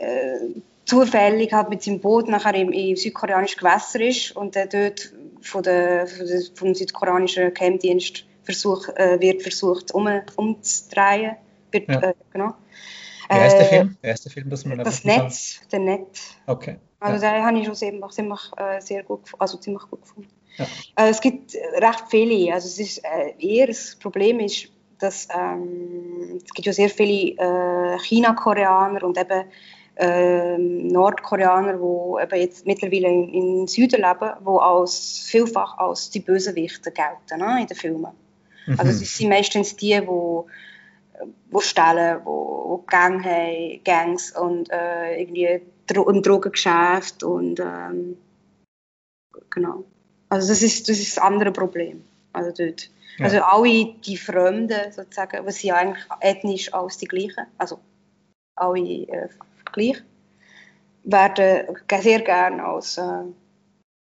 der zufällig halt mit seinem Boot nachher im, im südkoreanischen Gewässer ist und der dort von der, von der, vom südkoreanischen Geheimdienst versuch, äh, wird versucht um, umzudrehen. Wird, Ja. äh, genau. Wie heißt der Äh, Film? Wie heißt der Film, dass man Das Netz, der Netz. Okay. Also ja. den habe ich schon ziemlich, ziemlich, äh, sehr gut, also ziemlich gut gefunden. Ja. Äh, es gibt recht viele. Also es ist eher das Problem ist, dass ähm, es gibt ja sehr viele äh, China-Koreaner und eben ähm, Nordkoreaner, die eben jetzt mittlerweile in, in Süden leben, die als vielfach als die Bösewichte gelten ne, in den Filmen. Also Mhm. es sind meistens die, die wo stellen, wo, wo Gang haben, Gangs und äh, irgendwie Dro im Drogengeschäft und ähm, genau. Also das ist das ist das andere Problem. Also dort. Ja. Also alle die Fremden sozusagen, was sie eigentlich ethnisch als die gleichen, also alle äh, gleich, werden sehr gerne als, äh,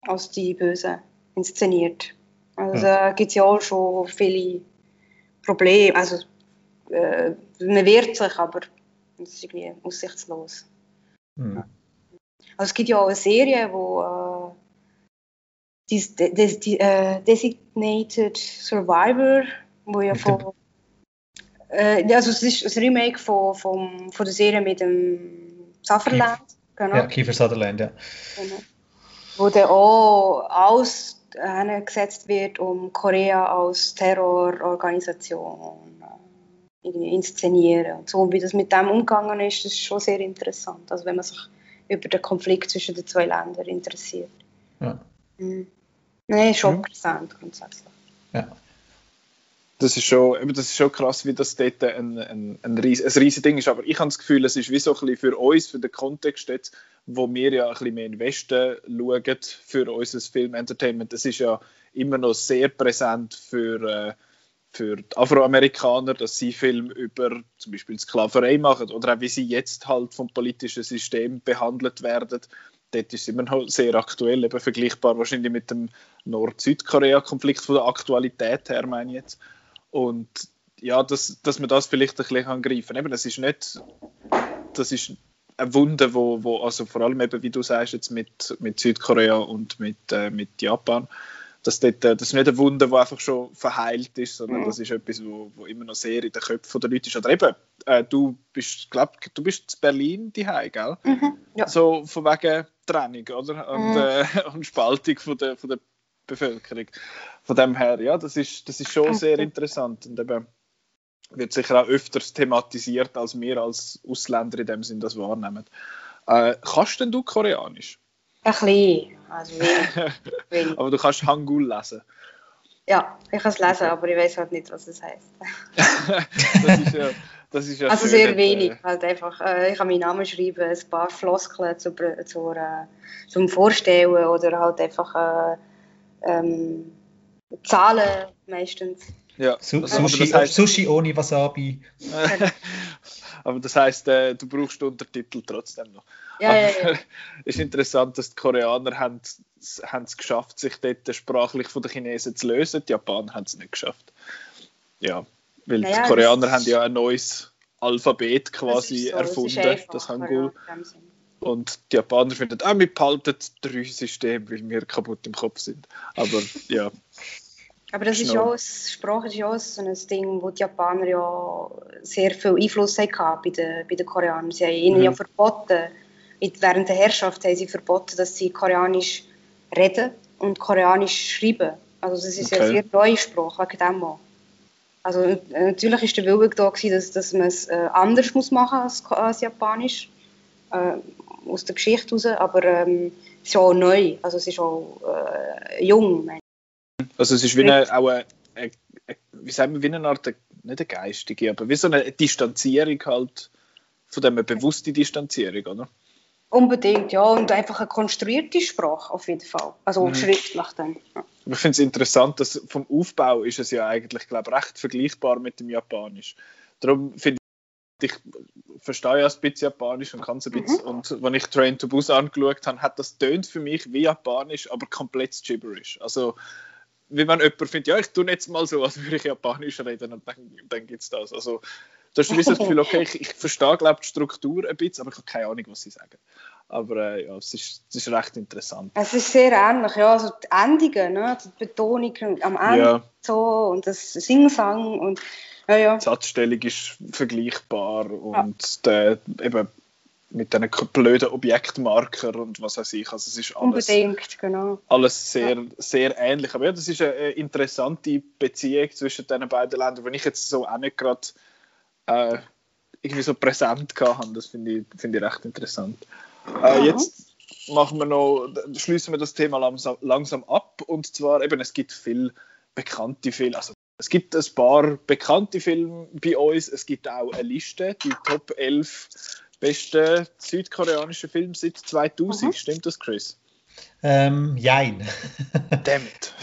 als die Bösen inszeniert. Also da gibt es ja auch schon viele Probleme. Also äh, man wehrt sich, aber es ist irgendwie aussichtslos. Mhm. Also es gibt ja auch eine Serie, wo äh, die, die, die, äh, Designated Survivor, wo ja von äh, ja, also es ist ein Remake von, von, von der Serie mit dem Sutherland, genau, Ja, Kiefer Sutherland, ja. genau. wo dann auch alles gesetzt wird, um Korea als Terrororganisation inszenieren. Und so wie das mit dem umgegangen ist, das ist schon sehr interessant. Also wenn man sich über den Konflikt zwischen den zwei Ländern interessiert. Ja. Mhm. Nein, schon mhm. präsent grundsätzlich. Ja. Das ist, schon, das ist schon krass, wie das dort ein, ein, ein, ein riesiges Ding ist. Aber ich habe das Gefühl, es ist wie so ein bisschen für uns, für den Kontext jetzt, wo wir ja ein bisschen mehr in den Westen schauen, für unser Film-Entertainment. Das ist ja immer noch sehr präsent für, äh, für die Afroamerikaner, dass sie Filme über zum Beispiel Sklaverei machen oder auch wie sie jetzt halt vom politischen System behandelt werden. Dort ist es immer noch sehr aktuell, eben vergleichbar wahrscheinlich mit dem Nord-Südkorea-Konflikt von der Aktualität her, meine ich jetzt. Und ja, dass, dass man das vielleicht ein bisschen angreifen kann. das ist nicht, das ist eine Wunde, wo, wo also vor allem eben, wie du sagst, jetzt mit, mit Südkorea und mit, äh, mit Japan, dass dort, äh, das ist nicht eine Wunde, die einfach schon verheilt ist, sondern mhm. das ist etwas, wo, wo immer noch sehr in den Köpfen der Leute ist. Oder eben, äh, du bist, glaub, du bist in Berlin daheim, gell? Mhm, ja. So von wegen Trennung, oder? Und, mhm. äh, und Spaltung von der, von der Bevölkerung. Von dem her, ja, das ist, das ist schon sehr interessant und eben wird sicher auch öfters thematisiert, als wir als Ausländer in dem Sinn das wahrnehmen. Äh, kannst denn du Koreanisch? Ein bisschen. Also wenig. aber du kannst Hangul lesen. Ja, ich kann es lesen, aber ich weiß halt nicht, was es heißt. das ist ja, das ist ja also sehr äh, wenig. Äh, halt einfach, äh, ich kann meinen Namen schreiben, ein paar Floskeln zu, zu, äh, zum Vorstellen oder halt einfach äh, ähm, Zahlen meistens. Ja, Su also, Sushi, das heißt, Sushi ohne Wasabi. aber das heißt, äh, du brauchst Untertitel trotzdem noch. Ja, Aber ja, ja. ist interessant, dass die Koreaner haben, haben es geschafft, sich dort sprachlich von den Chinesen zu lösen. Die Japaner haben es nicht geschafft. Ja, weil naja, die Koreaner haben ja ein neues Alphabet quasi das so, erfunden, das, das Hangul. Und die Japaner finden, ah, wir behalten drei Systeme, weil wir kaputt im Kopf sind. Aber ja. Aber das ist ja auch, Sprache ist ja auch so ein Ding, wo die Japaner ja sehr viel Einfluss hatten bei den, bei den Koreanern. Sie haben ihnen mhm. ja verboten, während der Herrschaft haben sie verboten, dass sie Koreanisch reden und Koreanisch schreiben. Also das ist okay. eine sehr neue Sprache, wegen dem auch. Also natürlich war der Wille da, gewesen, dass, dass man es äh, anders muss machen als, als Japanisch, äh, aus der Geschichte heraus, aber ähm, es ist auch neu, also es ist auch äh, jung. Also es ist wie eine, auch eine, eine, wie sagen wir, wie eine Art, nicht eine geistige, aber wie so eine Distanzierung halt, von dem eine bewusste Distanzierung, oder? Unbedingt, ja. Und einfach eine konstruierte Sprache auf jeden Fall. Also mhm. schriftlich dann. Ja. Ich finde es interessant, dass vom Aufbau ist es ja eigentlich, glaube recht vergleichbar mit dem Japanisch. Darum finde ich, ich verstehe ja ein bisschen Japanisch und kann es ein bisschen. Mhm. Und wenn ich Train to Bus angeschaut habe, hat das tönt für mich wie Japanisch, aber komplett gibberish. Also wie wenn jemand findet, ja, ich tue jetzt mal so, als würde ich Japanisch reden und dann, dann gibt es das. Also Du hast das Gefühl, okay, ich, ich verstehe glaube die Struktur ein bisschen, aber ich habe keine Ahnung, was sie sagen. Aber äh, ja, es ist, es ist recht interessant. Es ist sehr ähnlich, ja, also die Endungen, ne? die Betonung am Ende ja. so und das Singsang und ja, ja. Die Satzstellung ist vergleichbar und ja. der, eben mit diesen blöden Objektmarker und was weiß ich. Also es ist alles, Unbedingt, genau. alles sehr, ja. sehr ähnlich. Aber ja, das ist eine interessante Beziehung zwischen diesen beiden Ländern, wenn ich jetzt so auch nicht gerade äh, irgendwie so präsent haben. Das finde ich, find ich recht interessant. Äh, jetzt machen wir noch, schließen wir das Thema langsam, langsam ab. Und zwar eben, es gibt viel bekannte Filme. Also, es gibt ein paar bekannte Filme bei uns. Es gibt auch eine Liste, die Top 11 besten südkoreanischen Filme seit 2000. Mhm. Stimmt das, Chris? Ähm, jein. Damit.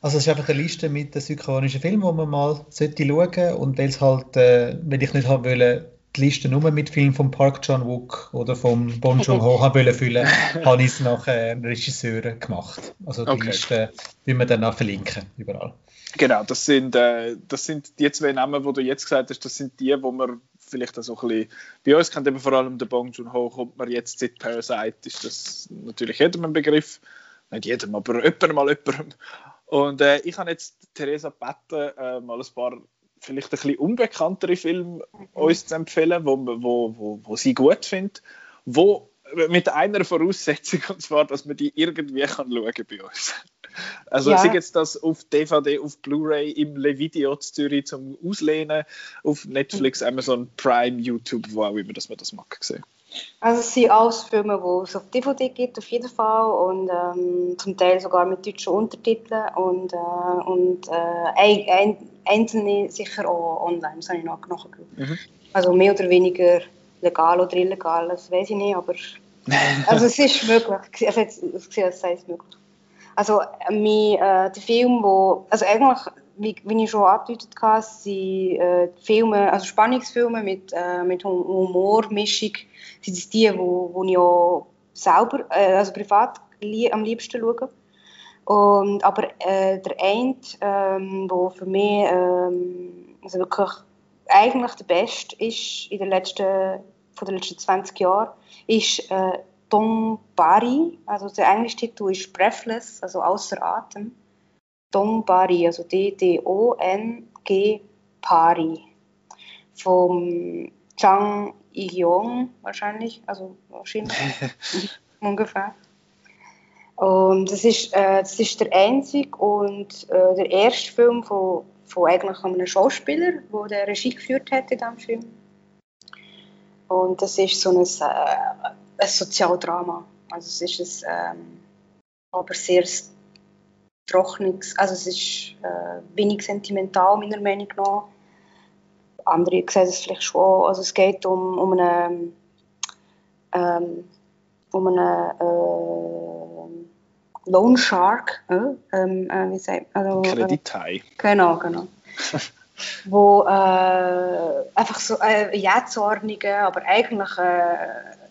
Also es ist einfach eine Liste mit den südkoreanischen Filmen, die man mal sollte schauen und weil halt, äh, wenn ich nicht haben wollte, die Liste nur mit Filmen von Park Chan-wook oder von Bon Joon-ho haben wollen füllen, habe ich es nach äh, Regisseuren gemacht. Also die okay. Liste will wir dann auch verlinken, überall. Genau, das sind, äh, das sind die zwei Namen, die du jetzt gesagt hast, das sind die, wo man vielleicht auch so ein bisschen, bei uns kennt eben vor allem der Bong Joon-ho, kommt man jetzt seit Parasite, ist das natürlich jedem ein Begriff, nicht jedem, aber jemand mal jemandem. Und äh, ich habe jetzt Theresa gebeten, äh, mal ein paar vielleicht ein bisschen unbekanntere Filme uns zu empfehlen, wo, wo, wo, wo sie gut findet, wo mit einer Voraussetzung, und zwar, dass man die irgendwie kann schauen bei uns. Also ja. sei jetzt das auf DVD, auf Blu-ray, im Levideo zu Zürich zum Auslehnen, auf Netflix, Amazon Prime, YouTube, wo auch immer, dass man das mag sehen. Also es sind alles Filme, die es auf DVD gibt, auf jeden Fall. Und ähm, zum Teil sogar mit deutschen Untertiteln. Und, äh, und äh, ein, ein, einzelne sicher auch online, das habe ich noch nachgeschaut. Mhm. Also mehr oder weniger legal oder illegal, das weiß ich nicht, aber also es ist möglich. Also jetzt, es sei es möglich. Also mein, äh, der Film, wo, also eigentlich, wie, wie ich schon angedeutet habe, sind äh, Filme, also Spannungsfilme mit, äh, mit Humormischung, sind es die, wo, wo ich auch selber, äh, also privat lie am liebsten schaue. Und, aber äh, der eine, ähm, wo für mich ähm, also wirklich eigentlich der beste ist in den letzten, von den letzten 20 Jahren, ist äh, Dong Bari, also der englische Titel ist Breathless, also außer Atem. Dong Bari, also D-D-O-N-G Pari. Vom Chang Ihyong wahrscheinlich, also wahrscheinlich ungefähr. Und das ist, äh, das ist der einzige und äh, der erste Film von, von eigentlich einem Schauspieler, der Regie geführt hat in diesem Film. Und das ist so ein, äh, ein Sozialdrama. Also es ist ein, ähm, aber sehr trockenes, also es ist äh, wenig sentimental meiner Meinung nach. Andere sehen es vielleicht schon. Also es geht um, um eine, ähm, um eine äh, Loan Shark, äh, ähm, äh, wie sagt also, Kredithai. genau, genau. wo äh, einfach so äh, jähzornige, aber eigentlich äh,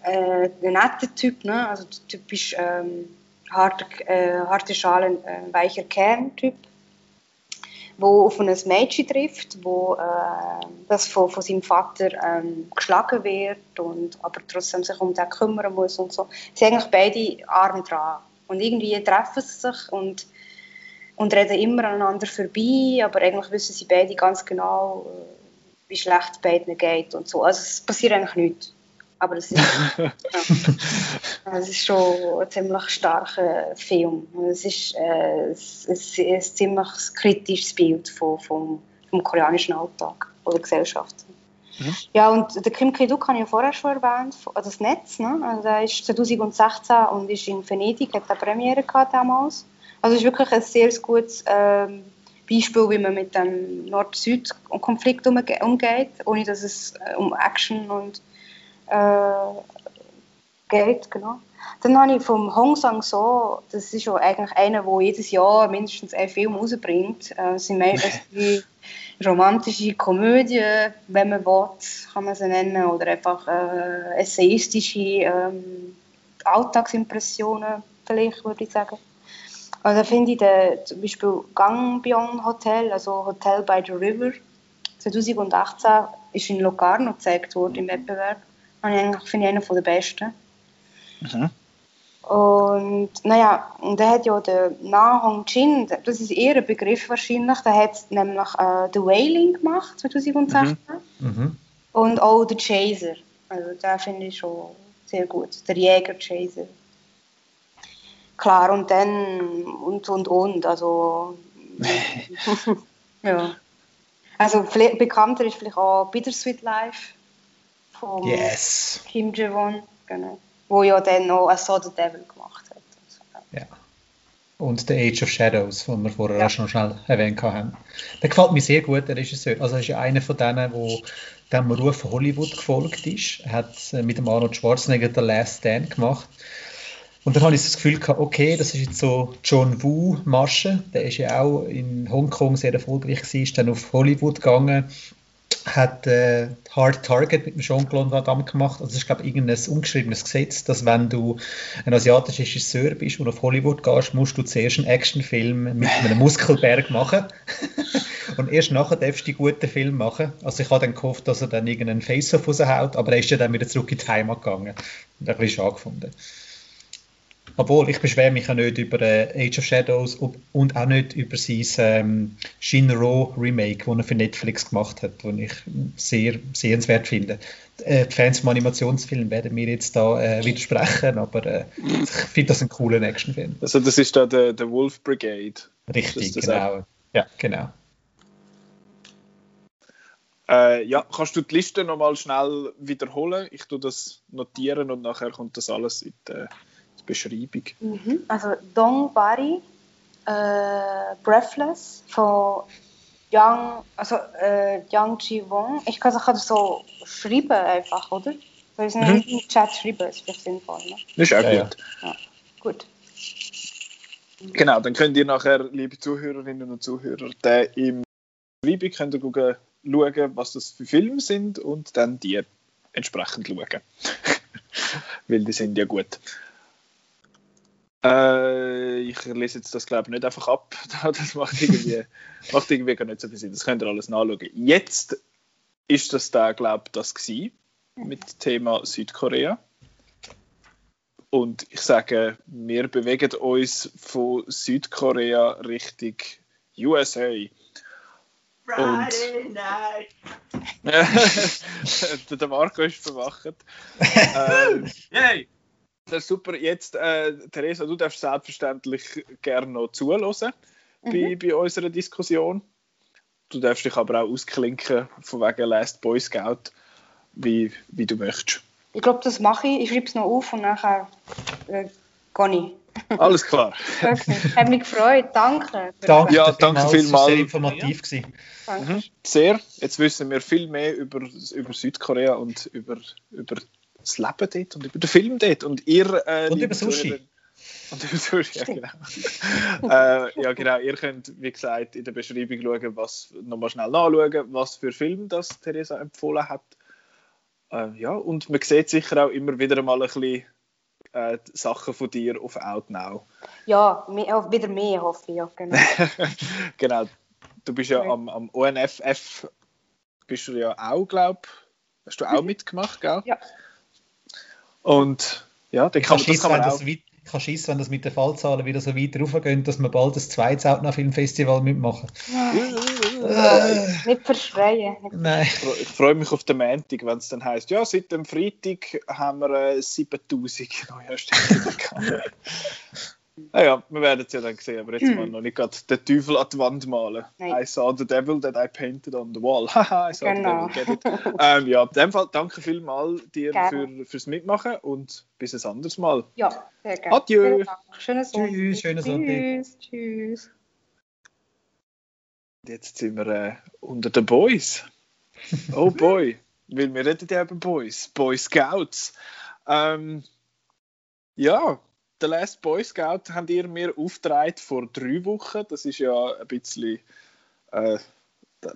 äh, ein netter Typ, ne? also typisch ähm, harte, äh, harte Schalen, äh, weicher Kern-Typ, wo auf ein Mädchen trifft, wo äh, das von, von seinem Vater ähm, geschlagen wird und aber trotzdem sich um den kümmern muss und so. Sie sind eigentlich beide arm dran und irgendwie treffen sie sich und und reden immer aneinander vorbei, aber eigentlich wissen sie beide ganz genau, äh, wie schlecht es beiden geht und so. Also es passiert eigentlich nichts. Aber es ist, ja, es ist schon ein ziemlich starker Film. Es ist äh, ein, ein ziemlich kritisches Bild von, vom, vom koreanischen Alltag oder Gesellschaft. Mhm. Ja, und der Kim Ki-duk habe ich ja vorher schon erwähnt, also das Netz. Ne? Also der ist 2016 und ist in Venedig, hat eine Premiere gehabt damals. Also es ist wirklich ein sehr gutes ähm, Beispiel, wie man mit dem Nord-Süd-Konflikt umgeht, ohne dass es äh, um Action und äh, geht. Genau. Dann habe ich vom Hong Sang-so, das ist ja eigentlich einer, der jedes Jahr mindestens einen Film rausbringt. Äh, das sind meistens die romantische Komödie, wenn man will, kann man sie nennen, oder einfach äh, essayistische ähm, Alltagsimpressionen, vielleicht würde ich sagen. Also finde ich den, zum Beispiel Gangbion Hotel, also Hotel by the River, 2018 ist in Locarno gezeigt worden im Wettbewerb. Und finde ich einer der besten. Mhm. Und naja, und der hat ja den Na Hong Jin, das ist eher ein Begriff wahrscheinlich, der hat nämlich äh, The Wailing gemacht, 2016. Mhm. Mhm. Und auch The Chaser. Also den finde ich schon sehr gut. Der Jäger Chaser. Klar, und dann und und und. Also ja. Also bekannter ist vielleicht auch Bittersweet Life von yes. Kim Jae-won, genau. wo ja dann noch «I Saw the Devil» gemacht hat. Ja. Und «The Age of Shadows», den wir vorher ja. schon schnell erwähnt haben. Der gefällt mir sehr gut, der Regisseur. Also er ist ja einer von denen, der dem Ruf von Hollywood gefolgt ist. Er hat äh, mit dem Arnold Schwarzenegger «The Last Stand» gemacht. Und dann habe ich das Gefühl gehabt, okay, das ist jetzt so John Woo Masche, der ist ja auch in Hongkong sehr erfolgreich gewesen, ist dann auf Hollywood gegangen hat äh, Hard Target mit dem Jean-Claude Van Damme gemacht. Also es ist, glaube ich, irgendein ungeschriebenes Gesetz, dass wenn du ein asiatischer Regisseur bist und auf Hollywood gehst, musst du zuerst einen Actionfilm mit einem Muskelberg machen. und erst nachher darfst du die guten Film machen. Also ich habe dann gehofft, dass er dann irgendeinen Face-Off raushaut, aber er ist ja dann wieder zurück in die Heimat gegangen. Ein bisschen schade gefunden. Obwohl, ich beschwere mich auch nicht über äh, Age of Shadows und auch nicht über sein ähm, Shinro Remake, das er für Netflix gemacht hat, das ich sehr sehenswert finde. Äh, die Fans vom Animationsfilm werden mir jetzt da äh, widersprechen, aber äh, ich finde das einen coolen Actionfilm. Also das ist da der, der Wolf Brigade. Richtig, genau. Ja, genau. Äh, ja, kannst du die Liste nochmal schnell wiederholen? Ich tue das notieren und nachher kommt das alles in die, in die Beschreibung. Mhm. Also Dong Bari, äh, Breathless von Yang, also, äh, Yang Ji-won. Ich kann es so schreiben einfach, oder? Soll ich es mhm. im Chat schreiben? Das ist vielleicht sinnvoll. Ne? Das ist auch ja, gut. Ja. Gut. Genau, dann könnt ihr nachher, liebe Zuhörerinnen und Zuhörer, den im Beschreibung könnt ihr gucken, schauen, was das für Filme sind und dann die entsprechend schauen. Weil die sind ja gut. Äh, ich lese jetzt das glaube ich nicht einfach ab. Das macht irgendwie, macht irgendwie gar nicht so viel Sinn. Das könnt ihr alles nachschauen. Jetzt ist das da glaube ich das gewesen, mit Thema Südkorea. Und ich sage, wir bewegen uns von Südkorea Richtung USA. Friday night. der Marco ist verwacht. ähm, Yay! Das ist super. Jetzt, äh, Theresa, du darfst selbstverständlich gerne noch zuhören mhm. bei, bei unserer Diskussion. Du darfst dich aber auch ausklinken von wegen Last Boy Scout, wie, wie du möchtest. Ich glaube, das mache ich. Ich schreibe es noch auf und nachher äh, gehe ich. Alles klar. Okay. Hat mich gefreut. Danke. Danke, ja, danke vielmals. Sehr informativ ja. Mhm. Sehr. Jetzt wissen wir viel mehr über, über Südkorea und über, über das Leben dort und über den Film dort. Und ihr. Äh, und über Sushi. Und über Sushi, ja genau. äh, ja genau, ihr könnt, wie gesagt, in der Beschreibung schauen, was, nochmal schnell nachschauen, was für Film das Theresa empfohlen hat. Äh, ja, und man sieht sicher auch immer wieder mal ein bisschen äh, Sachen von dir auf Outnow. Ja, mehr, wieder mehr hoffe ich. Ja, genau. genau. Du bist ja am, am ONFF, bist du ja auch, glaube Hast du auch mhm. mitgemacht, gell? Ja. Und ja, dann kann, kann, das kann man auch... Das kann schießen, wenn das mit den Fallzahlen wieder so weiter raufgehen, dass wir bald das zweite Outnow-Filmfestival mitmachen. äh, nicht verschreien. Nein. Ich freue mich auf den Montag, wenn es dann heisst, ja, seit dem Freitag haben wir äh, 7000 neue Stimmen Naja, wir werden es ja dann sehen, aber jetzt hm. mal noch nicht gerade den Teufel an die Wand malen. Nein. I saw the devil that I painted on the wall. Haha, I saw genau. the devil, get it. ähm, ja, in dem Fall danke vielmals dir für, fürs Mitmachen und bis ein anderes Mal. Ja, sehr gerne. Adieu. Schönes Sonntag. Tschüss, schönes Sonntag. Tschüss, tschüss. Jetzt sind wir äh, unter den Boys. Oh boy, weil wir reden ja über Boys, Boy Scouts. Ähm, ja, The Last Boy Scout habt ihr mir aufgetragen vor drei Wochen. Das ist ja ein bisschen, äh,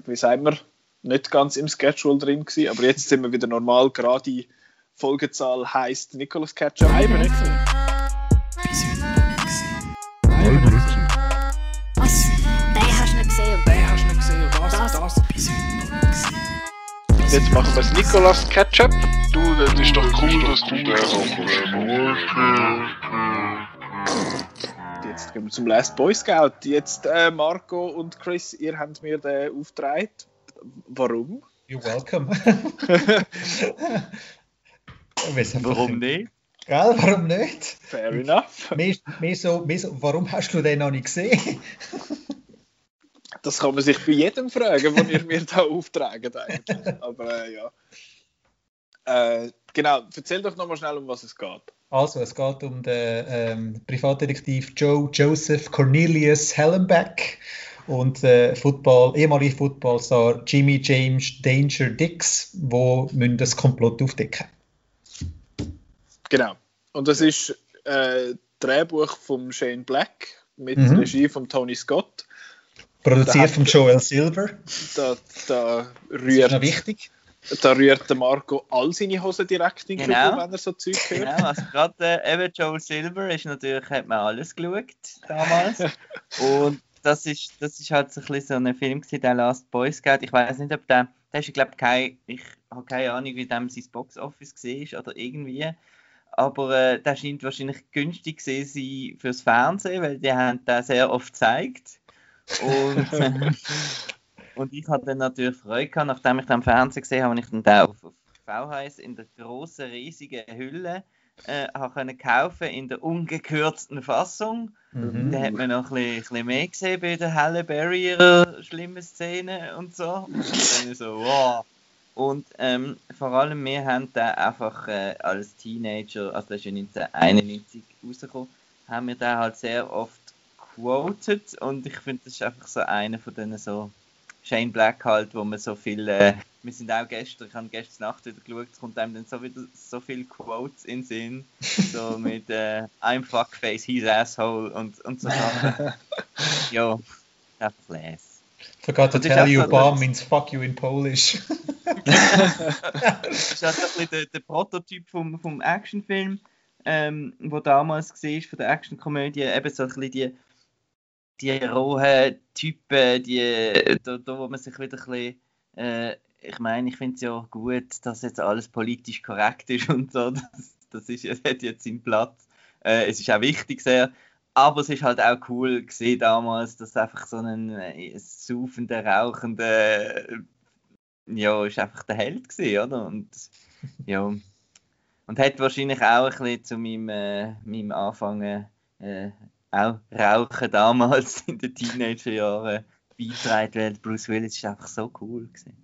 wie sagen wir, nicht ganz im Schedule drin gewesen, aber jetzt sind wir wieder normal. Gerade die Folgezahl heißt Nicolas Ketchup. Nein, Jetzt machen wir das Nicolas Ketchup. Du, das ist doch cool, dass du den auch Jetzt gehen wir zum Last Boy Scout. Jetzt äh, Marco und Chris, ihr habt mir den aufgetragen. Warum? You're welcome. warum nicht? Gell, warum nicht? Fair enough. Mehr, mehr so, mehr so, warum hast du den noch nicht gesehen? Das kann man sich bei jedem fragen, den ihr mir da auftragt. Aber äh, ja. Äh, genau, erzähl doch nochmal schnell, um was es geht. Also, es geht um den ähm, Privatdetektiv Joe Joseph Cornelius Hellenbeck und äh, Football, ehemaliger Footballstar Jimmy James Danger Dix, wo das Komplott aufdecken. Genau. Und das ist äh, Drehbuch von Shane Black mit mhm. Regie von Tony Scott. Produziert von Joel Silver. Da, da rührt, das wichtig. Da rührt der Marco all seine Hosen direkt in den Genau. Club, wenn er so Zeug hört. Genau, also gerade äh, eben Joel Silver ist natürlich, hat man alles geschaut damals. Und das ist, das ist halt so ein, bisschen so ein Film gewesen, der Last Boy Scout. Ich weiß nicht, ob der, der ist, glaube kein, ich habe keine Ahnung, wie dem sein Box Office war oder irgendwie. aber äh, der scheint wahrscheinlich günstig gewesen sein fürs Fernsehen, weil die haben den sehr oft gezeigt. Und, und ich hatte dann natürlich Freude gehabt, nachdem ich den am Fernsehen gesehen habe, ich den da auf, auf VHS in der großen, riesigen Hülle äh, habe können kaufen in der ungekürzten Fassung. Mhm. Da hat man noch ein bisschen, ein bisschen mehr gesehen bei der Halle Berry ihrer schlimmen Szene und so. Und dann so, wow. Und ähm, vor allem wir haben da einfach äh, als Teenager, also das ist ja 1991 rausgekommen, haben wir da halt sehr oft quoted und ich finde, das ist einfach so einer von denen so Shane Black halt, wo man so viel, äh, wir sind auch gestern, ich habe gestern Nacht wieder geschaut, es kommt einem dann so wieder so viele Quotes in den Sinn, so mit äh, I'm fuckface, he's asshole und, und so Sachen. ja, einfach les. Forgot to tell auch you, so, bomb means fuck you in Polish. Das ist also ein bisschen der, der Prototyp vom, vom Actionfilm, ähm, wo damals war, von der Actionkomödie, eben so ein bisschen die, die rohen Typen, die, da, da wo man sich wieder ein bisschen, äh, ich meine, ich finde es ja gut, dass jetzt alles politisch korrekt ist und so, das, das, ist, das hat jetzt seinen Platz. Äh, es ist auch wichtig sehr, aber es ist halt auch cool gesehen damals, dass einfach so ein äh, saufender, rauchender ja, ist einfach der Held gewesen, oder? Und ja, und hat wahrscheinlich auch ein bisschen zu meinem, äh, meinem Anfangen äh, auch Rauchen damals in den Teenagerjahren beigetragen, weil Bruce Willis ist einfach so cool gewesen.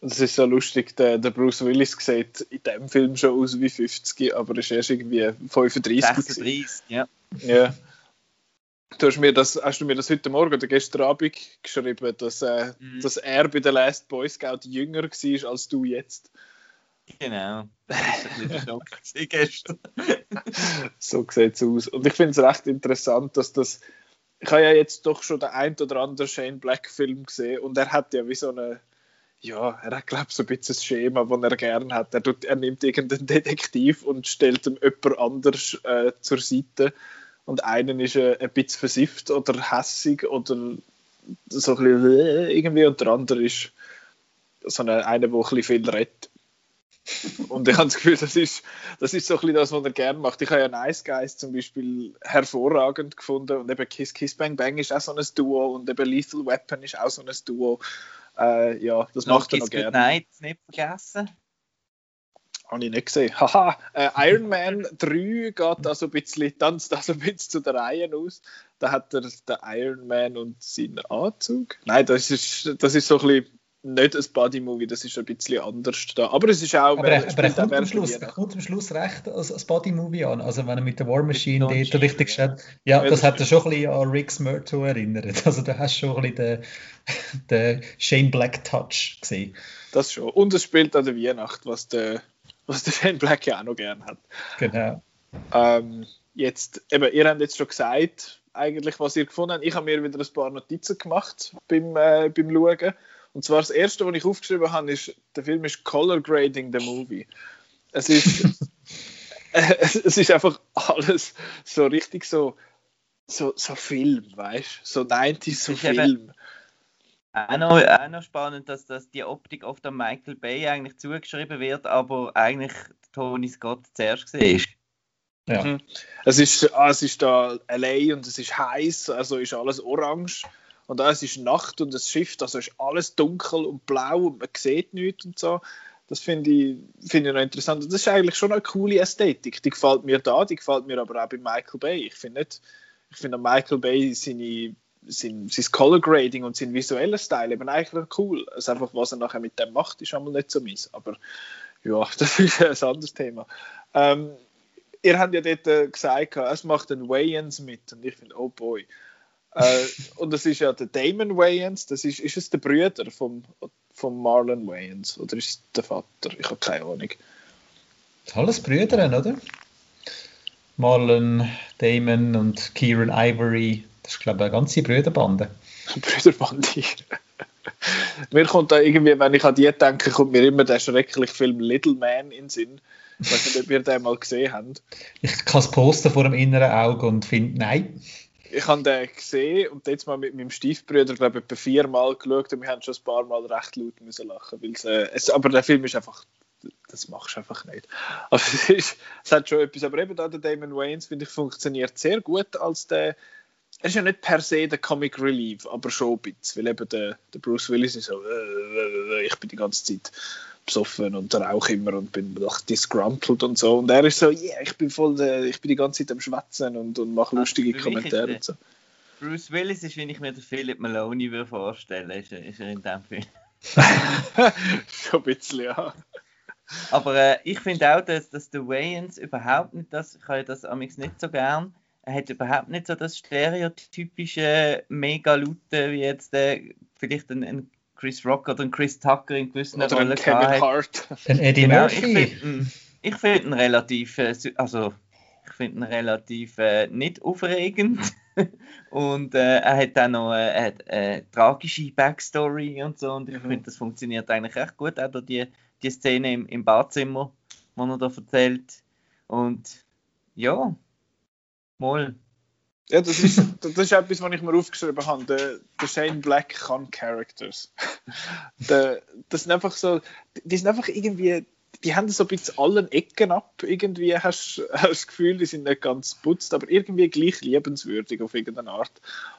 Das ist so lustig, der, der Bruce Willis sieht in dem Film schon aus wie 50, aber er ist erst irgendwie 35 gewesen. 36, ja. Ja. Du hast, mir das, hast du mir das heute Morgen oder gestern Abend geschrieben, dass, äh, Mhm. dass er bei der Last Boy Scout jünger war als du jetzt. Genau. Das ist ein bisschen gestern. So sieht es aus. Und ich finde es recht interessant, dass das. Ich habe ja jetzt doch schon den ein oder anderen Shane Black Film gesehen und er hat ja wie so eine. Ja, er hat, glaube ich, so ein bisschen ein Schema, das er gerne hat. Er, tut, er nimmt irgendeinen Detektiv und stellt ihm jemand anders äh, zur Seite. Und einen ist äh, ein bisschen versifft oder hässig oder so ein bisschen äh, irgendwie und der andere ist so eine, einer, der ein bisschen viel redet. Und ich habe das Gefühl, das ist, das ist so ein bisschen das, was er gerne macht. Ich habe ja Nice Guys zum Beispiel hervorragend gefunden und eben Kiss Kiss Bang Bang ist auch so ein Duo und eben Lethal Weapon ist auch so ein Duo. Äh, ja, das macht er noch gerne. Night, nicht vergessen. Habe ich nicht gesehen. Haha, äh, Iron Man 3 geht also ein bisschen, tanzt also ein bisschen zu der Reihe aus. Da hat er den Iron Man und seinen Anzug. Nein, das ist, das ist so ein bisschen nicht ein Buddy-Movie, das ist ein bisschen anders da. Aber es ist auch, Aber er, aber er kommt, am Schluss, er kommt am Schluss recht als, als Body-Movie an. Also wenn er mit der War Machine dort richtig steht. Ja, Ja, das hat er schon ein bisschen an Rick's Murto erinnert. Also da hast du schon ein bisschen den, den Shane Black Touch gesehen. Das schon. Und es spielt an der Weihnacht, was der, was der Shane Black ja auch noch gern hat. Genau. Ähm, jetzt, eben, ihr habt jetzt schon gesagt, eigentlich, was ihr gefunden habt. Ich habe mir wieder ein paar Notizen gemacht beim, äh, beim Schauen. Und zwar das erste, was ich aufgeschrieben habe, ist, der Film ist Color Grading the Movie. Es ist, es, ist einfach alles so richtig so, so, so Film, weißt du? So 90s so Film. Auch noch, auch noch spannend, dass, dass die Optik oft an Michael Bay eigentlich zugeschrieben wird, aber eigentlich Tony Scott zuerst war. Ja. Mhm. Es ist, ah, es ist da LA und es ist heiß, also ist alles orange. Und da es ist Nacht und es schifft, also ist alles dunkel und blau und man sieht nichts und so. Das finde ich, finde ich noch interessant. Das ist eigentlich schon eine coole Ästhetik. Die gefällt mir da, die gefällt mir aber auch bei Michael Bay. Ich finde ich Michael Bay seine, sein, sein Color Grading und sein visueller Style eben eigentlich cool. Also einfach, was er nachher mit dem macht, ist einmal nicht so mies. Aber ja, das ist ein anderes Thema. Ähm, ihr habt ja dort äh, gesagt, es macht ein Wayans mit und ich finde, oh boy. Äh, und das ist ja der Damon Wayans, das ist, ist es der Brüder vom, vom Marlon Wayans oder ist es der Vater? Ich habe keine Ahnung. Alles Brüder, oder? Marlon, Damon und Kieran Ivory. Das ist, glaube ich, eine ganze Brüderbande. Brüderbande. mir kommt da irgendwie, wenn ich an die denke, kommt mir immer der schreckliche Film Little Man in den Sinn. Ich weiß nicht, ob ihr den mal gesehen habt. Ich kann das Poster vor dem inneren Auge und finde, nein. Ich habe den gesehen und jetzt mal mit meinem Stiefbrüder, glaube ich, etwa viermal geschaut und wir haben schon ein paar Mal recht laut müssen lachen. Weil's, äh, aber der Film ist einfach das machst du einfach nicht. Also es, ist, es hat schon etwas, aber eben da der Damon Wayans, finde ich, funktioniert sehr gut als der, er ist ja nicht per se der Comic Relief, aber schon ein bisschen, weil eben der, der Bruce Willis ist so, äh, äh, äh, ich bin die ganze Zeit besoffen und rauche immer und bin doch disgruntled und so und er ist so, yeah, ich bin voll, der, ich bin die ganze Zeit am Schwätzen und, und mache lustige für mich ist Kommentare und so. Bruce Willis ist, wenn ich mir den Philip Maloney würde vorstellen, ist er, ist er in dem Film. schon ein bisschen, ja. Aber äh, ich finde auch, dass, dass der Wayans überhaupt nicht das, ich habe das amigs nicht so gern, er hat überhaupt nicht so das stereotypische Mega-Lute wie jetzt äh, vielleicht ein, ein Chris Rock oder Chris Tucker in gewissen Oder Rollen Kevin gehabt hat. Hart. Dann Eddie Genau, ich Murphy. finde ihn, ich find ihn relativ, äh, also ich finde ihn relativ äh, nicht aufregend und äh, er hat auch noch äh, hat, äh, tragische Backstory und so und ich Mhm. finde, das funktioniert eigentlich echt gut, auch die, die Szene im, im Badzimmer, die er da erzählt und ja, mal. Ja, das ist, das ist etwas, was ich mir aufgeschrieben habe. Der, der Shane Black kann Characters. Der, das sind einfach so, die sind einfach irgendwie, die haben so ein bisschen allen Ecken ab. Irgendwie hast du das Gefühl, die sind nicht ganz putzt, aber irgendwie gleich liebenswürdig auf irgendeine Art.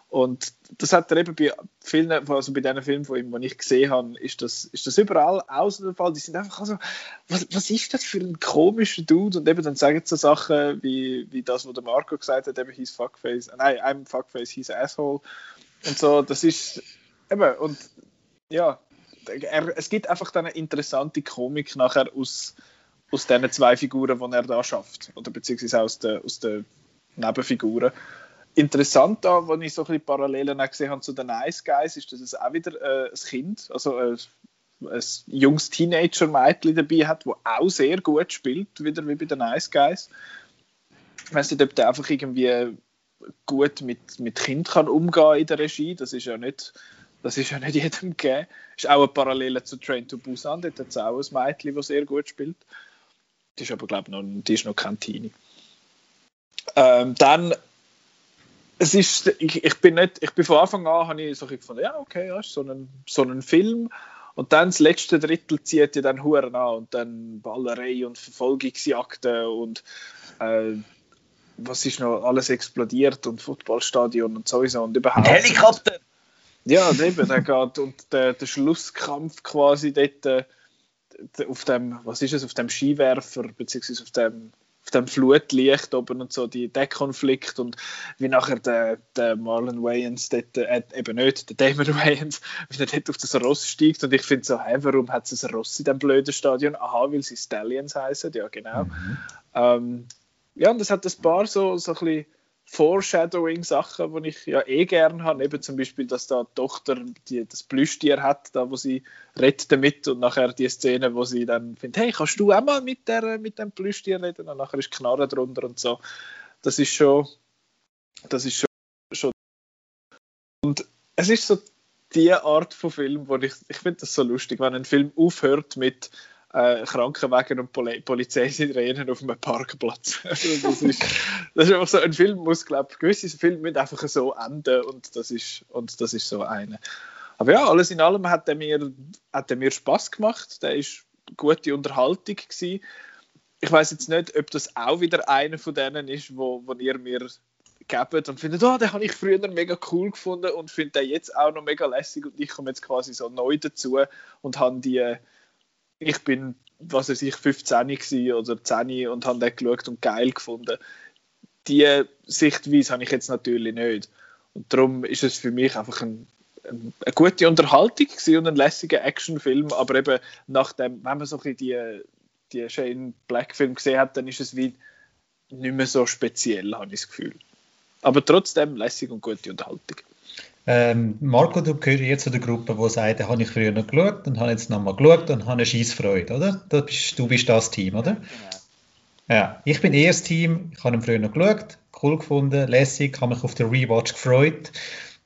Und das hat er eben bei vielen, also bei diesen Filmen von ihm, die ich gesehen habe, ist das, ist das überall so der Fall. Die sind einfach also, was, was ist das für ein komischer Dude? Und eben dann sagen sie so Sachen wie, wie das, was der Marco gesagt hat, eben his Fuckface, nein, I'm Fuckface, his Asshole. Und so, das ist eben, und ja, er, es gibt einfach dann eine interessante Komik nachher aus, aus diesen zwei Figuren, die er da schafft. Oder beziehungsweise aus den, aus den Nebenfiguren. Interessant da, wo ich so ein bisschen Parallelen auch gesehen habe zu den Nice Guys, ist, dass es auch wieder äh, ein Kind, also ein, ein junges Teenager-Mädchen dabei hat, das auch sehr gut spielt, wieder wie bei den Nice Guys. Ich weiß nicht, ob der einfach irgendwie gut mit, mit Kind kann umgehen in der Regie. Das ist ja nicht, das ist ja nicht jedem gegeben. Ist auch eine Parallele zu Train to Busan. Dort hat es auch ein Mädchen, das sehr gut spielt. Die ist aber, glaube ich, noch, die ist noch kein Teenie. Ähm, dann, es ist, ich, ich bin nicht, ich bin von Anfang an, habe ich so gefunden, ja, okay, ja, so ein, so ein Film. Und dann das letzte Drittel zieht ja dann Huren an und dann Ballerei und Verfolgungsjagden und äh, was ist noch alles explodiert und Footballstadion und sowieso und überhaupt. Helikopter! Ja, eben, der geht und der, der Schlusskampf quasi dort äh, auf dem, was ist es, auf dem Skiwerfer, beziehungsweise auf dem, auf dem Flutlicht oben und so, die, der Konflikt und wie nachher der, der Marlon Wayans dort, äh, eben nicht, der Damon Wayans, wie er dort auf das Ross steigt und ich finde so, hey, warum hat es ein Ross in dem blöden Stadion? Aha, weil sie Stallions heißen, ja genau. Ähm, ja, und es hat ein paar so, so ein bisschen Foreshadowing-Sachen, die ich ja eh gern habe. Eben zum Beispiel, dass da die Tochter die, das Plüschtier hat, da wo sie redet damit und nachher die Szene, wo sie dann findet, hey, kannst du auch mal mit, der, mit dem Plüschtier reden? Und nachher ist Knarre drunter und so. Das ist schon, das ist schon, schon und es ist so die Art von Film, wo ich, ich finde das so lustig, wenn ein Film aufhört mit äh, Krankenwagen und Poli Polizeisirenen auf einem Parkplatz. Also das, ist, das ist einfach so, ein Film muss, glaube ich, gewisse Filme müssen einfach so enden und das ist, und das ist so eine. Aber ja, alles in allem hat er mir, hat er mir Spaß gemacht. Der ist gute Unterhaltung gewesen. Ich weiß jetzt nicht, ob das auch wieder einer von denen ist, wo, wo ihr mir gebt und findet, oh, den habe ich früher mega cool gefunden und finde den jetzt auch noch mega lässig und ich komme jetzt quasi so neu dazu und habe die, ich bin, was weiß ich, 15 gewesen oder 10 und habe den geschaut und geil gefunden. Die Sichtweise habe ich jetzt natürlich nicht. Und darum ist es für mich einfach ein, ein, eine gute Unterhaltung und ein lässiger Actionfilm, aber eben nachdem, wenn man so ein bisschen die, die Shane Black Film gesehen hat, dann ist es wie nicht mehr so speziell, habe ich das Gefühl. Aber trotzdem lässig und gute Unterhaltung. Ähm, Marco, du gehörst jetzt zu der Gruppe, die sagt, da habe ich früher noch geschaut und habe jetzt nochmal geschaut und habe eine Scheissfreude, oder? Du bist, du bist das Team, oder? Genau. Ja, ich bin eher das Team, ich habe ihn früher noch geschaut, cool gefunden, lässig, habe mich auf den Rewatch gefreut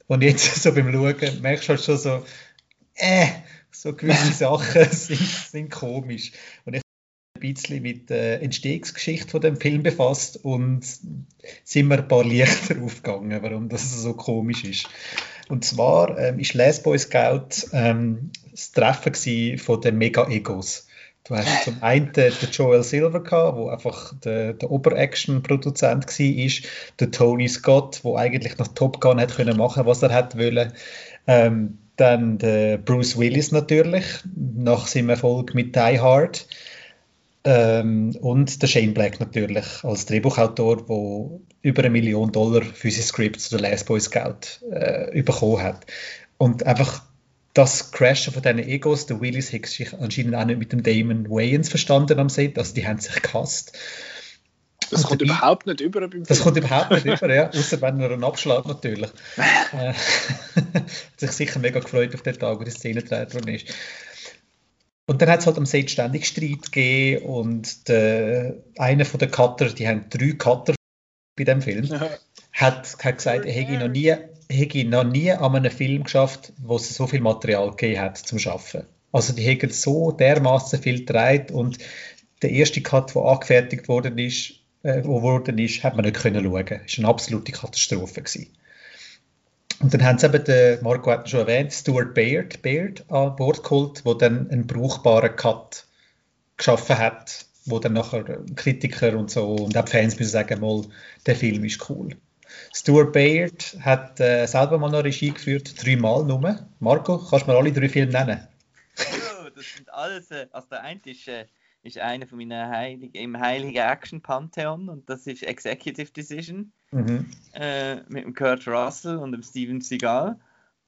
und jetzt so beim Schauen merkst du halt schon so, äh, so gewisse Sachen sind, sind komisch. Und ich bisschen mit der Entstehungsgeschichte von dem Film befasst und sind mir ein paar Lichter aufgegangen, warum das so komisch ist. Und zwar ähm, ist Les Boy Scout ähm, das Treffen von den Mega-Egos. Du hast zum einen den Joel Silver gehabt, wo einfach der, der Ober-Action-Produzent war, der Tony Scott, wo eigentlich nach Top Gun hätte können machen, was er hätte wollen. Ähm, dann der Bruce Willis natürlich, nach seinem Erfolg mit Die Hard. Ähm, und der Shane Black natürlich als Drehbuchautor, der über eine Million Dollar für sein Skript zu der Last Boy Scout äh, bekommen hat. Und einfach das Crashen von diesen Egos, der Willis hat sich anscheinend auch nicht mit dem Damon Wayans verstanden am Set, also die haben sich gehasst. Das Und kommt dabei- überhaupt nicht über beim Das kommt überhaupt nicht über, ja. Außer wenn er einen Abschlag natürlich. äh, hat sich sicher mega gefreut auf den Tag, wo die Szene gedreht worden ist. Und dann hat es halt am Set ständig Streit gegeben und der, einer von den Cutter, die haben drei Cutter bei dem Film, hat, hat gesagt, er hätte noch nie, hätte noch nie an einem Film geschafft, wo es so viel Material gegeben hat zum Schaffen. Also die haben so dermaßen viel gedreht und der erste Cut, der angefertigt worden ist, äh, wo worden ist, hat man nicht können schauen. Es war eine absolute Katastrophe. Gewesen. Und dann haben sie eben, den, Marco hat schon erwähnt, Stuart Baird, Baird an Bord geholt, der dann einen brauchbaren Cut geschaffen hat, wo dann nachher Kritiker und so und auch Fans müssen sagen, mal, der Film ist cool. Stuart Baird hat äh, selber mal noch Regie geführt, dreimal nur. Marco, kannst du mir alle drei Filme nennen? Ja, das sind alles, äh, also der eine ist, äh, ist einer von meinen heiligen, im heiligen Action-Pantheon und das ist Executive Decision Mhm. äh, mit dem Kurt Russell und dem Steven Seagal.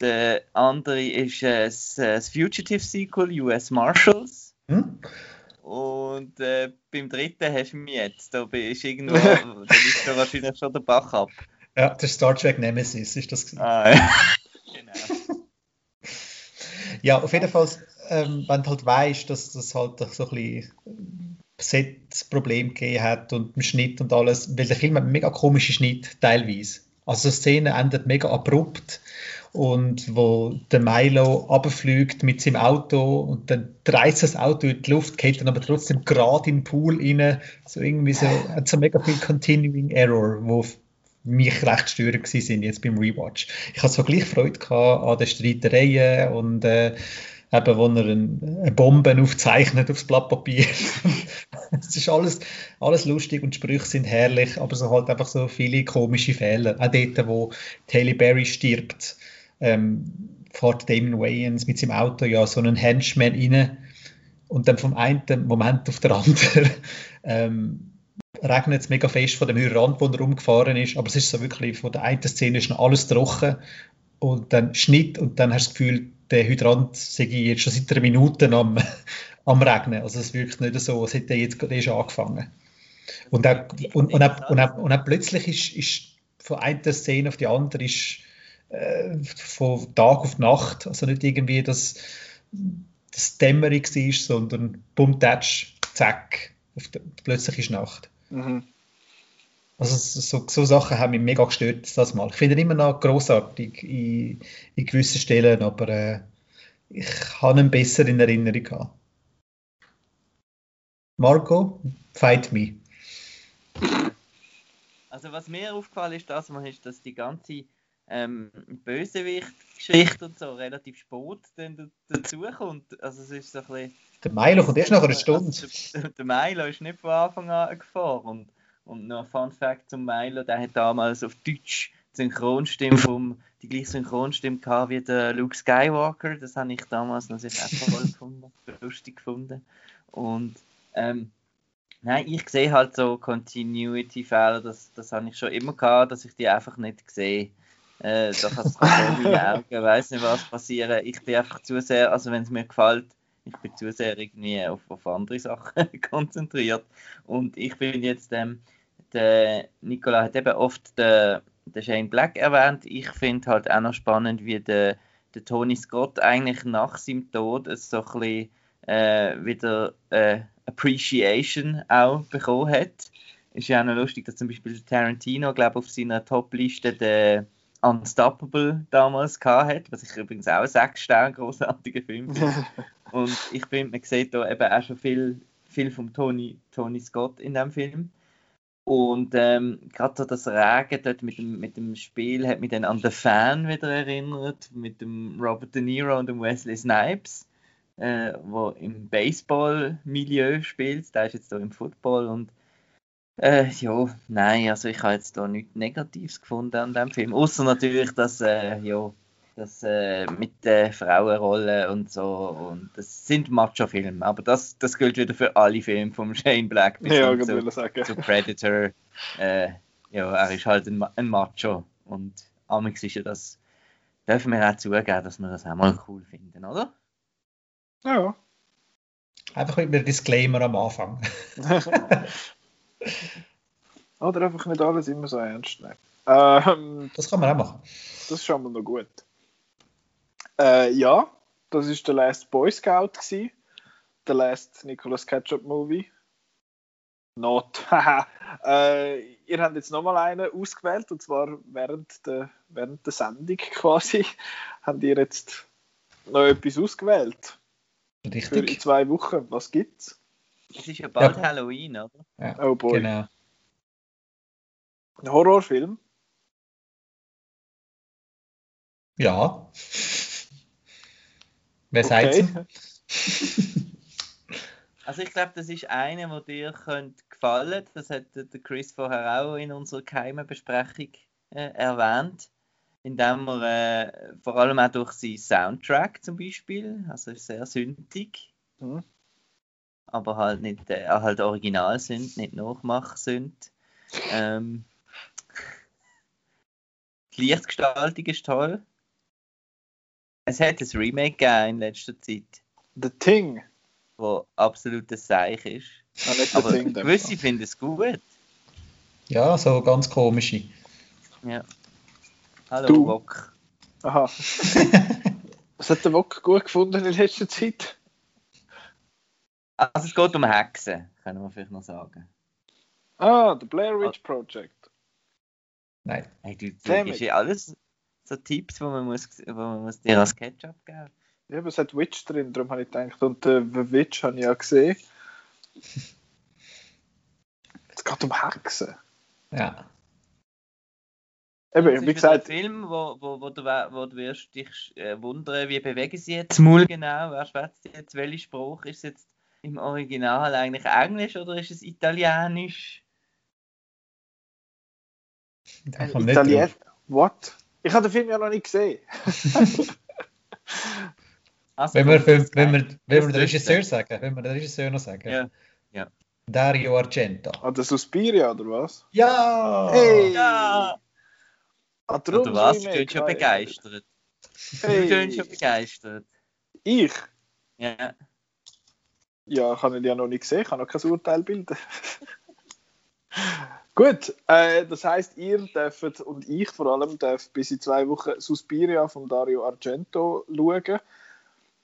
Der andere ist äh, das, äh, das Fugitive Sequel, US Marshals. Hm? Und äh, beim dritten hast du mich jetzt. Da ist irgendwo, da ist da wahrscheinlich schon der Bach ab. Ja, der Star Trek Nemesis ist das. Ah, ja. genau. Ja, auf jeden Fall, ähm, wenn du halt weißt, dass das halt so ein bisschen Set-Problem gegeben hat und im Schnitt und alles, weil der Film hat einen mega komischen Schnitt teilweise. Also die Szene endet mega abrupt und wo der Milo abfliegt mit seinem Auto und dann dreht das Auto in die Luft, geht dann aber trotzdem gerade in den Pool rein, so irgendwie so, hat so mega viel Continuing Error, wo mich recht störend sind jetzt beim Rewatch. Ich hatte so gleich Freude an den Streitereien und äh, eben, wo er ein, eine Bombe aufzeichnet aufs Blatt Papier. es ist alles, alles lustig und die Sprüche sind herrlich, aber so halt einfach so viele komische Fehler. Auch dort, wo Halle Berry stirbt, ähm, fährt Damon Wayans mit seinem Auto ja so einen Henchman rein und dann vom einen Moment auf den anderen ähm, regnet es mega fest von dem Rand, wo er rumgefahren ist, aber es ist so wirklich, von der einen Szene ist noch alles trocken und dann Schnitt und dann hast du das Gefühl, der Hydrant sei jetzt schon seit einer Minute am, am Regnen. Also es wirkt nicht so, als hätte er jetzt gerade erst angefangen. Und auch, und, und, auch, und, auch, und auch plötzlich ist, ist von einer Szene auf die andere ist, äh, von Tag auf Nacht, also nicht irgendwie, dass das Dämmerung war, sondern bumm, tatsch, zack, auf der, plötzlich ist Nacht. Mhm. Also so, so Sachen haben mich mega gestört das mal. Ich finde ihn immer noch großartig in, in gewissen Stellen, aber äh, ich habe ihn besser in Erinnerung gehabt. Marco, fight me. Also was mir aufgefallen ist, das mal ist, dass die ganze ähm, Bösewicht-Geschichte und so relativ spät dann da- dazukommt. Also es ist so ein bisschen... Der Milo kommt erst nach einer Stunde. Also, der, der Milo ist nicht von Anfang an gefahren. Und, und noch ein Fun Fact zum Milo, der hat damals auf Deutsch die Synchronstimme vom, die gleiche Synchronstimme gehabt wie der Luke Skywalker. Das habe ich damals noch sehr gefunden, lustig gefunden. Und ähm, nein, ich sehe halt so Continuity-Fehler, das, das habe ich schon immer gehabt, dass ich die einfach nicht sehe. Äh, da kann es vor meinen Augen, weiß nicht was passieren. Ich bin einfach zu sehr, also wenn es mir gefällt, ich bin zu sehr irgendwie auf, auf andere Sachen konzentriert. Und ich bin jetzt, ähm, der Nicola hat eben oft den, den Shane Black erwähnt. Ich finde halt auch noch spannend, wie der, der Tony Scott eigentlich nach seinem Tod es so ein bisschen äh, wieder äh, Appreciation auch bekommen hat. Ist ja auch noch lustig, dass zum Beispiel Tarantino, glaube auf seiner Top-Liste den Unstoppable damals hat, was ich übrigens auch sechs Sterne großartiger Film finde. Und ich finde, man sieht da eben auch schon viel, viel vom Tony, Tony Scott in dem Film. Und ähm, gerade so das Regen dort mit dem, mit dem Spiel hat mich dann an den Fan wieder erinnert, mit dem Robert De Niro und dem Wesley Snipes. äh, wo im Baseball-Milieu spielt. Der ist jetzt da im Football und äh, ja, nein, also ich habe jetzt da nichts Negatives gefunden an dem Film. Außer natürlich, dass, äh, ja, das äh, mit der Frauenrolle und so. Und das sind Macho-Filme, aber das, das gilt wieder für alle Filme von Shane Black bis Ja, zu, zu Predator. Äh, ja, er ist halt ein, ein Macho. Und Amix ist ja das, dürfen wir auch zugeben, dass wir das auch mal cool finden, oder? Ja. Einfach mit einem Disclaimer am Anfang. Oder einfach nicht alles immer so ernst nehmen. Ähm, Das kann man auch machen. das ist schon mal noch gut. Äh, ja, das ist der Last Boy Scout gsi, der Last Nicolas Ketchup Movie. Not. Haha. äh, ihr habt jetzt nochmal einen ausgewählt und zwar während der, während der Sendung quasi. habt ihr jetzt noch etwas ausgewählt für in Richtig. zwei Wochen. Was gibt's? Es ist ja bald Ja. Halloween, oder? Ja, Oh boy. genau. Ein Horrorfilm. Ja. Wer sagt's? Okay. Also ich glaube, das ist einer, der dir könnte gefallen. Das hat der Chris vorher auch in unserer geheimen Besprechung äh, erwähnt. Indem er äh, vor allem auch durch seinen Soundtrack zum Beispiel, also sehr sündig, Mhm. aber halt nicht äh, halt original sind, nicht Nachmach sind. Ähm, die Lichtgestaltung ist toll. Es hat ein Remake gegeben in letzter Zeit, The Thing. wo absolutes Seich ist. Ah, nicht The Aber Thing. gewisse finden es gut. Ja, so ganz komische. Ja. Hallo, Du. Rock. Aha. Was hat der Wok gut gefunden in letzter Zeit? Also es geht um Hexen, können wir vielleicht noch sagen. Ah, The Blair Witch Project. Nein. Hey, du, du gibst ja alles so Tipps, wo man, muss, wo man muss dir als Ketchup geben Ja, aber es hat Witch drin, darum habe ich gedacht. Und äh, The Witch habe ich ja gesehen. Es geht um Hexen. Ja. Eben, wie gesagt, ein Film, wo, wo, wo, du, wo du wirst dich äh, wundern, wie bewegen sie jetzt mal genau, wer schwätzt jetzt, welcher Spruch ist es jetzt im Original eigentlich Englisch oder ist es Italienisch? Nicht Italien. What? Ich habe den Film ja noch nicht gesehen. Also, Wenn wir, gut, wenn, wir, wenn wir den Regisseur sagen, wenn wir den Regisseur noch sagen. Ja. Ja. Dario Argento. Ah, der Suspiria, oder was? Ja! Hey! Ja! Ah, Oder was? Du bist schon ja. begeistert. Du Hey. bist schon begeistert. Ich? Ja. Ja, ich habe ihn ja noch nicht gesehen, ich kann noch kein Urteil bilden. Gut, äh, das heisst, ihr dürft und ich vor allem darf bis in zwei Wochen Suspiria von Dario Argento schauen.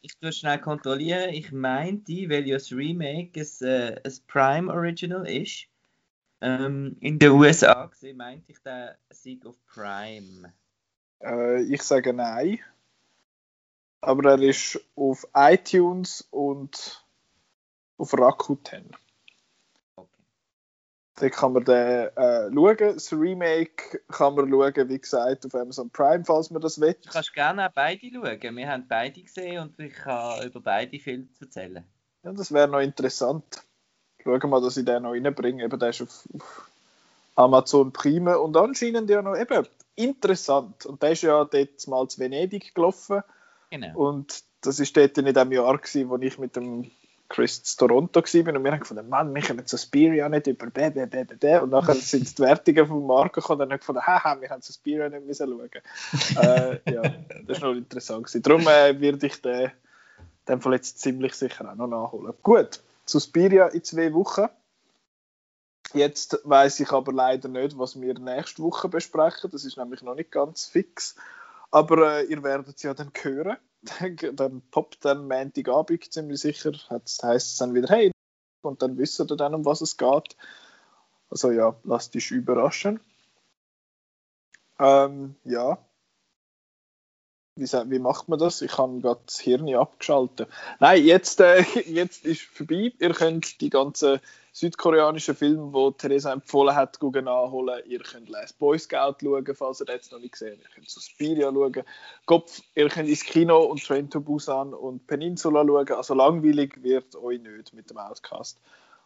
Ich tue schnell kontrollieren. Ich meinte, weil ja das Remake ein, äh, ein Prime Original ist, ähm, in den USA gesehen, meinte ich, der Sieg auf Prime. Äh, ich sage nein. Aber er ist auf iTunes und auf Rakuten. Okay. Da kann man den äh, schauen. Das Remake kann man schauen, wie gesagt, auf Amazon Prime, falls man das will. Du kannst gerne auch beide schauen. Wir haben beide gesehen und ich kann über beide Filme erzählen. Ja, das wäre noch interessant. Schauen wir mal, dass ich den noch reinbringe. Eben, der ist auf, auf Amazon Prime und anscheinend ja noch eben interessant. Und der ist ja dort mal zu Venedig gelaufen. Genau. Und das ist dort in dem Jahr, gewesen, wo ich mit dem Chris zu Toronto war. Und wir haben gefunden, Mann, wir können Suspiria nicht über bäh, bäh, bäh, bäh. Und nachher sind die Wertungen von Marco gekommen und dann haben gefunden, haha, wir haben Suspiria nicht müssen schauen. äh, ja, das war noch interessant. Gewesen. Darum äh, werde ich den, in dem Fall jetzt ziemlich sicher auch noch nachholen. Gut, Suspiria in zwei Wochen. Jetzt weiß ich aber leider nicht, was wir nächste Woche besprechen. Das ist nämlich noch nicht ganz fix. Aber äh, ihr werdet es ja dann hören. Dann, dann poppt dann Montagabend ziemlich sicher. Heisst es dann wieder, hey, und dann wisst ihr dann, um was es geht. Also ja, lasst dich überraschen. Ähm, ja. Wie, wie macht man das? Ich habe gerade das Hirn abgeschaltet. Nein, jetzt, äh, jetzt ist vorbei. Ihr könnt die ganzen südkoreanischen Filme, die Theresa empfohlen hat, gucken nachholen. Ihr könnt Last Boy Scout schauen, falls ihr das noch nicht gesehen habt. Ihr könnt Suspiria schauen. Kopf, ihr könnt ins Kino und Train to Busan und Peninsula schauen. Also langweilig wird euch nicht mit dem Outcast.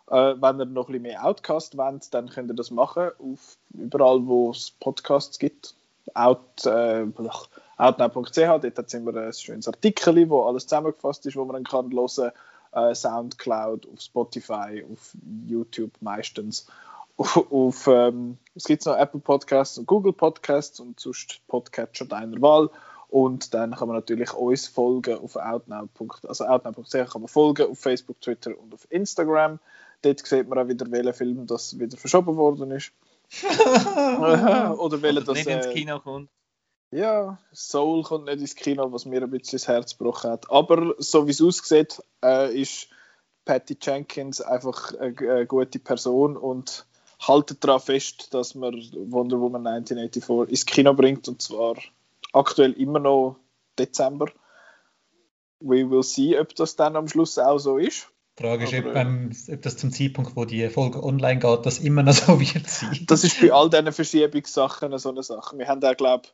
Äh, wenn ihr noch ein bisschen mehr Outcast wollt, dann könnt ihr das machen, auf überall, wo es Podcasts gibt. Out, äh, outnow.ch, dort hat immer ein schönes Artikel, wo alles zusammengefasst ist, wo man dann kann hören äh, Soundcloud, auf Spotify, auf YouTube meistens. Auf, auf ähm, es gibt noch Apple Podcasts und Google Podcasts und sonst Podcatcher deiner Wahl. Und dann kann man natürlich uns folgen auf outnow. Also outnow.ch kann man folgen auf Facebook, Twitter und auf Instagram. Dort sieht man auch wieder, welcher Film das wieder verschoben worden ist. Oder welcher das. nicht ins äh, Kino kommt. Ja, Soul kommt nicht ins Kino, was mir ein bisschen das Herz gebrochen hat. Aber so wie es aussieht, äh, ist Patty Jenkins einfach eine, eine gute Person und haltet daran fest, dass man Wonder Woman 1984 ins Kino bringt und zwar aktuell immer noch Dezember. We will see, ob das dann am Schluss auch so ist. Die Frage ist, ob, äh, ähm, ob das zum Zeitpunkt, wo die Folge online geht, das immer noch so wird sein. Das ist bei all diesen Verschiebungssachen so eine Sache. Wir haben auch, glaube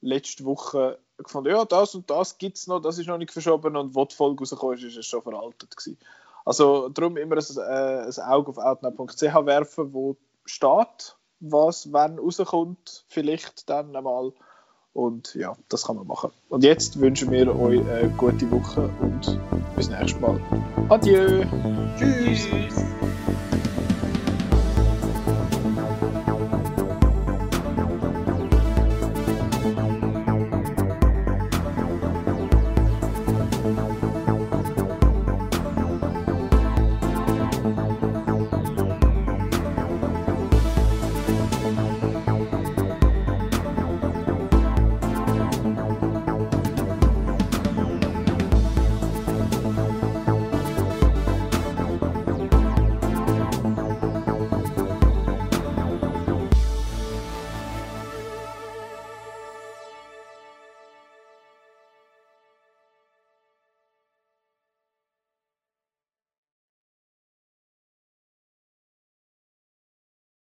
letzte Woche gefunden, ja, das und das gibt es noch, das ist noch nicht verschoben und wo die Folge rausgekommen ist, ist es schon veraltet gewesen. Also darum immer ein, äh, ein Auge auf outnow.ch werfen, wo steht, was wann rauskommt, vielleicht dann einmal. Und ja, das kann man machen. Und jetzt wünschen wir euch eine gute Woche und bis nächstes Mal. Adieu! Tschüss! Tschüss.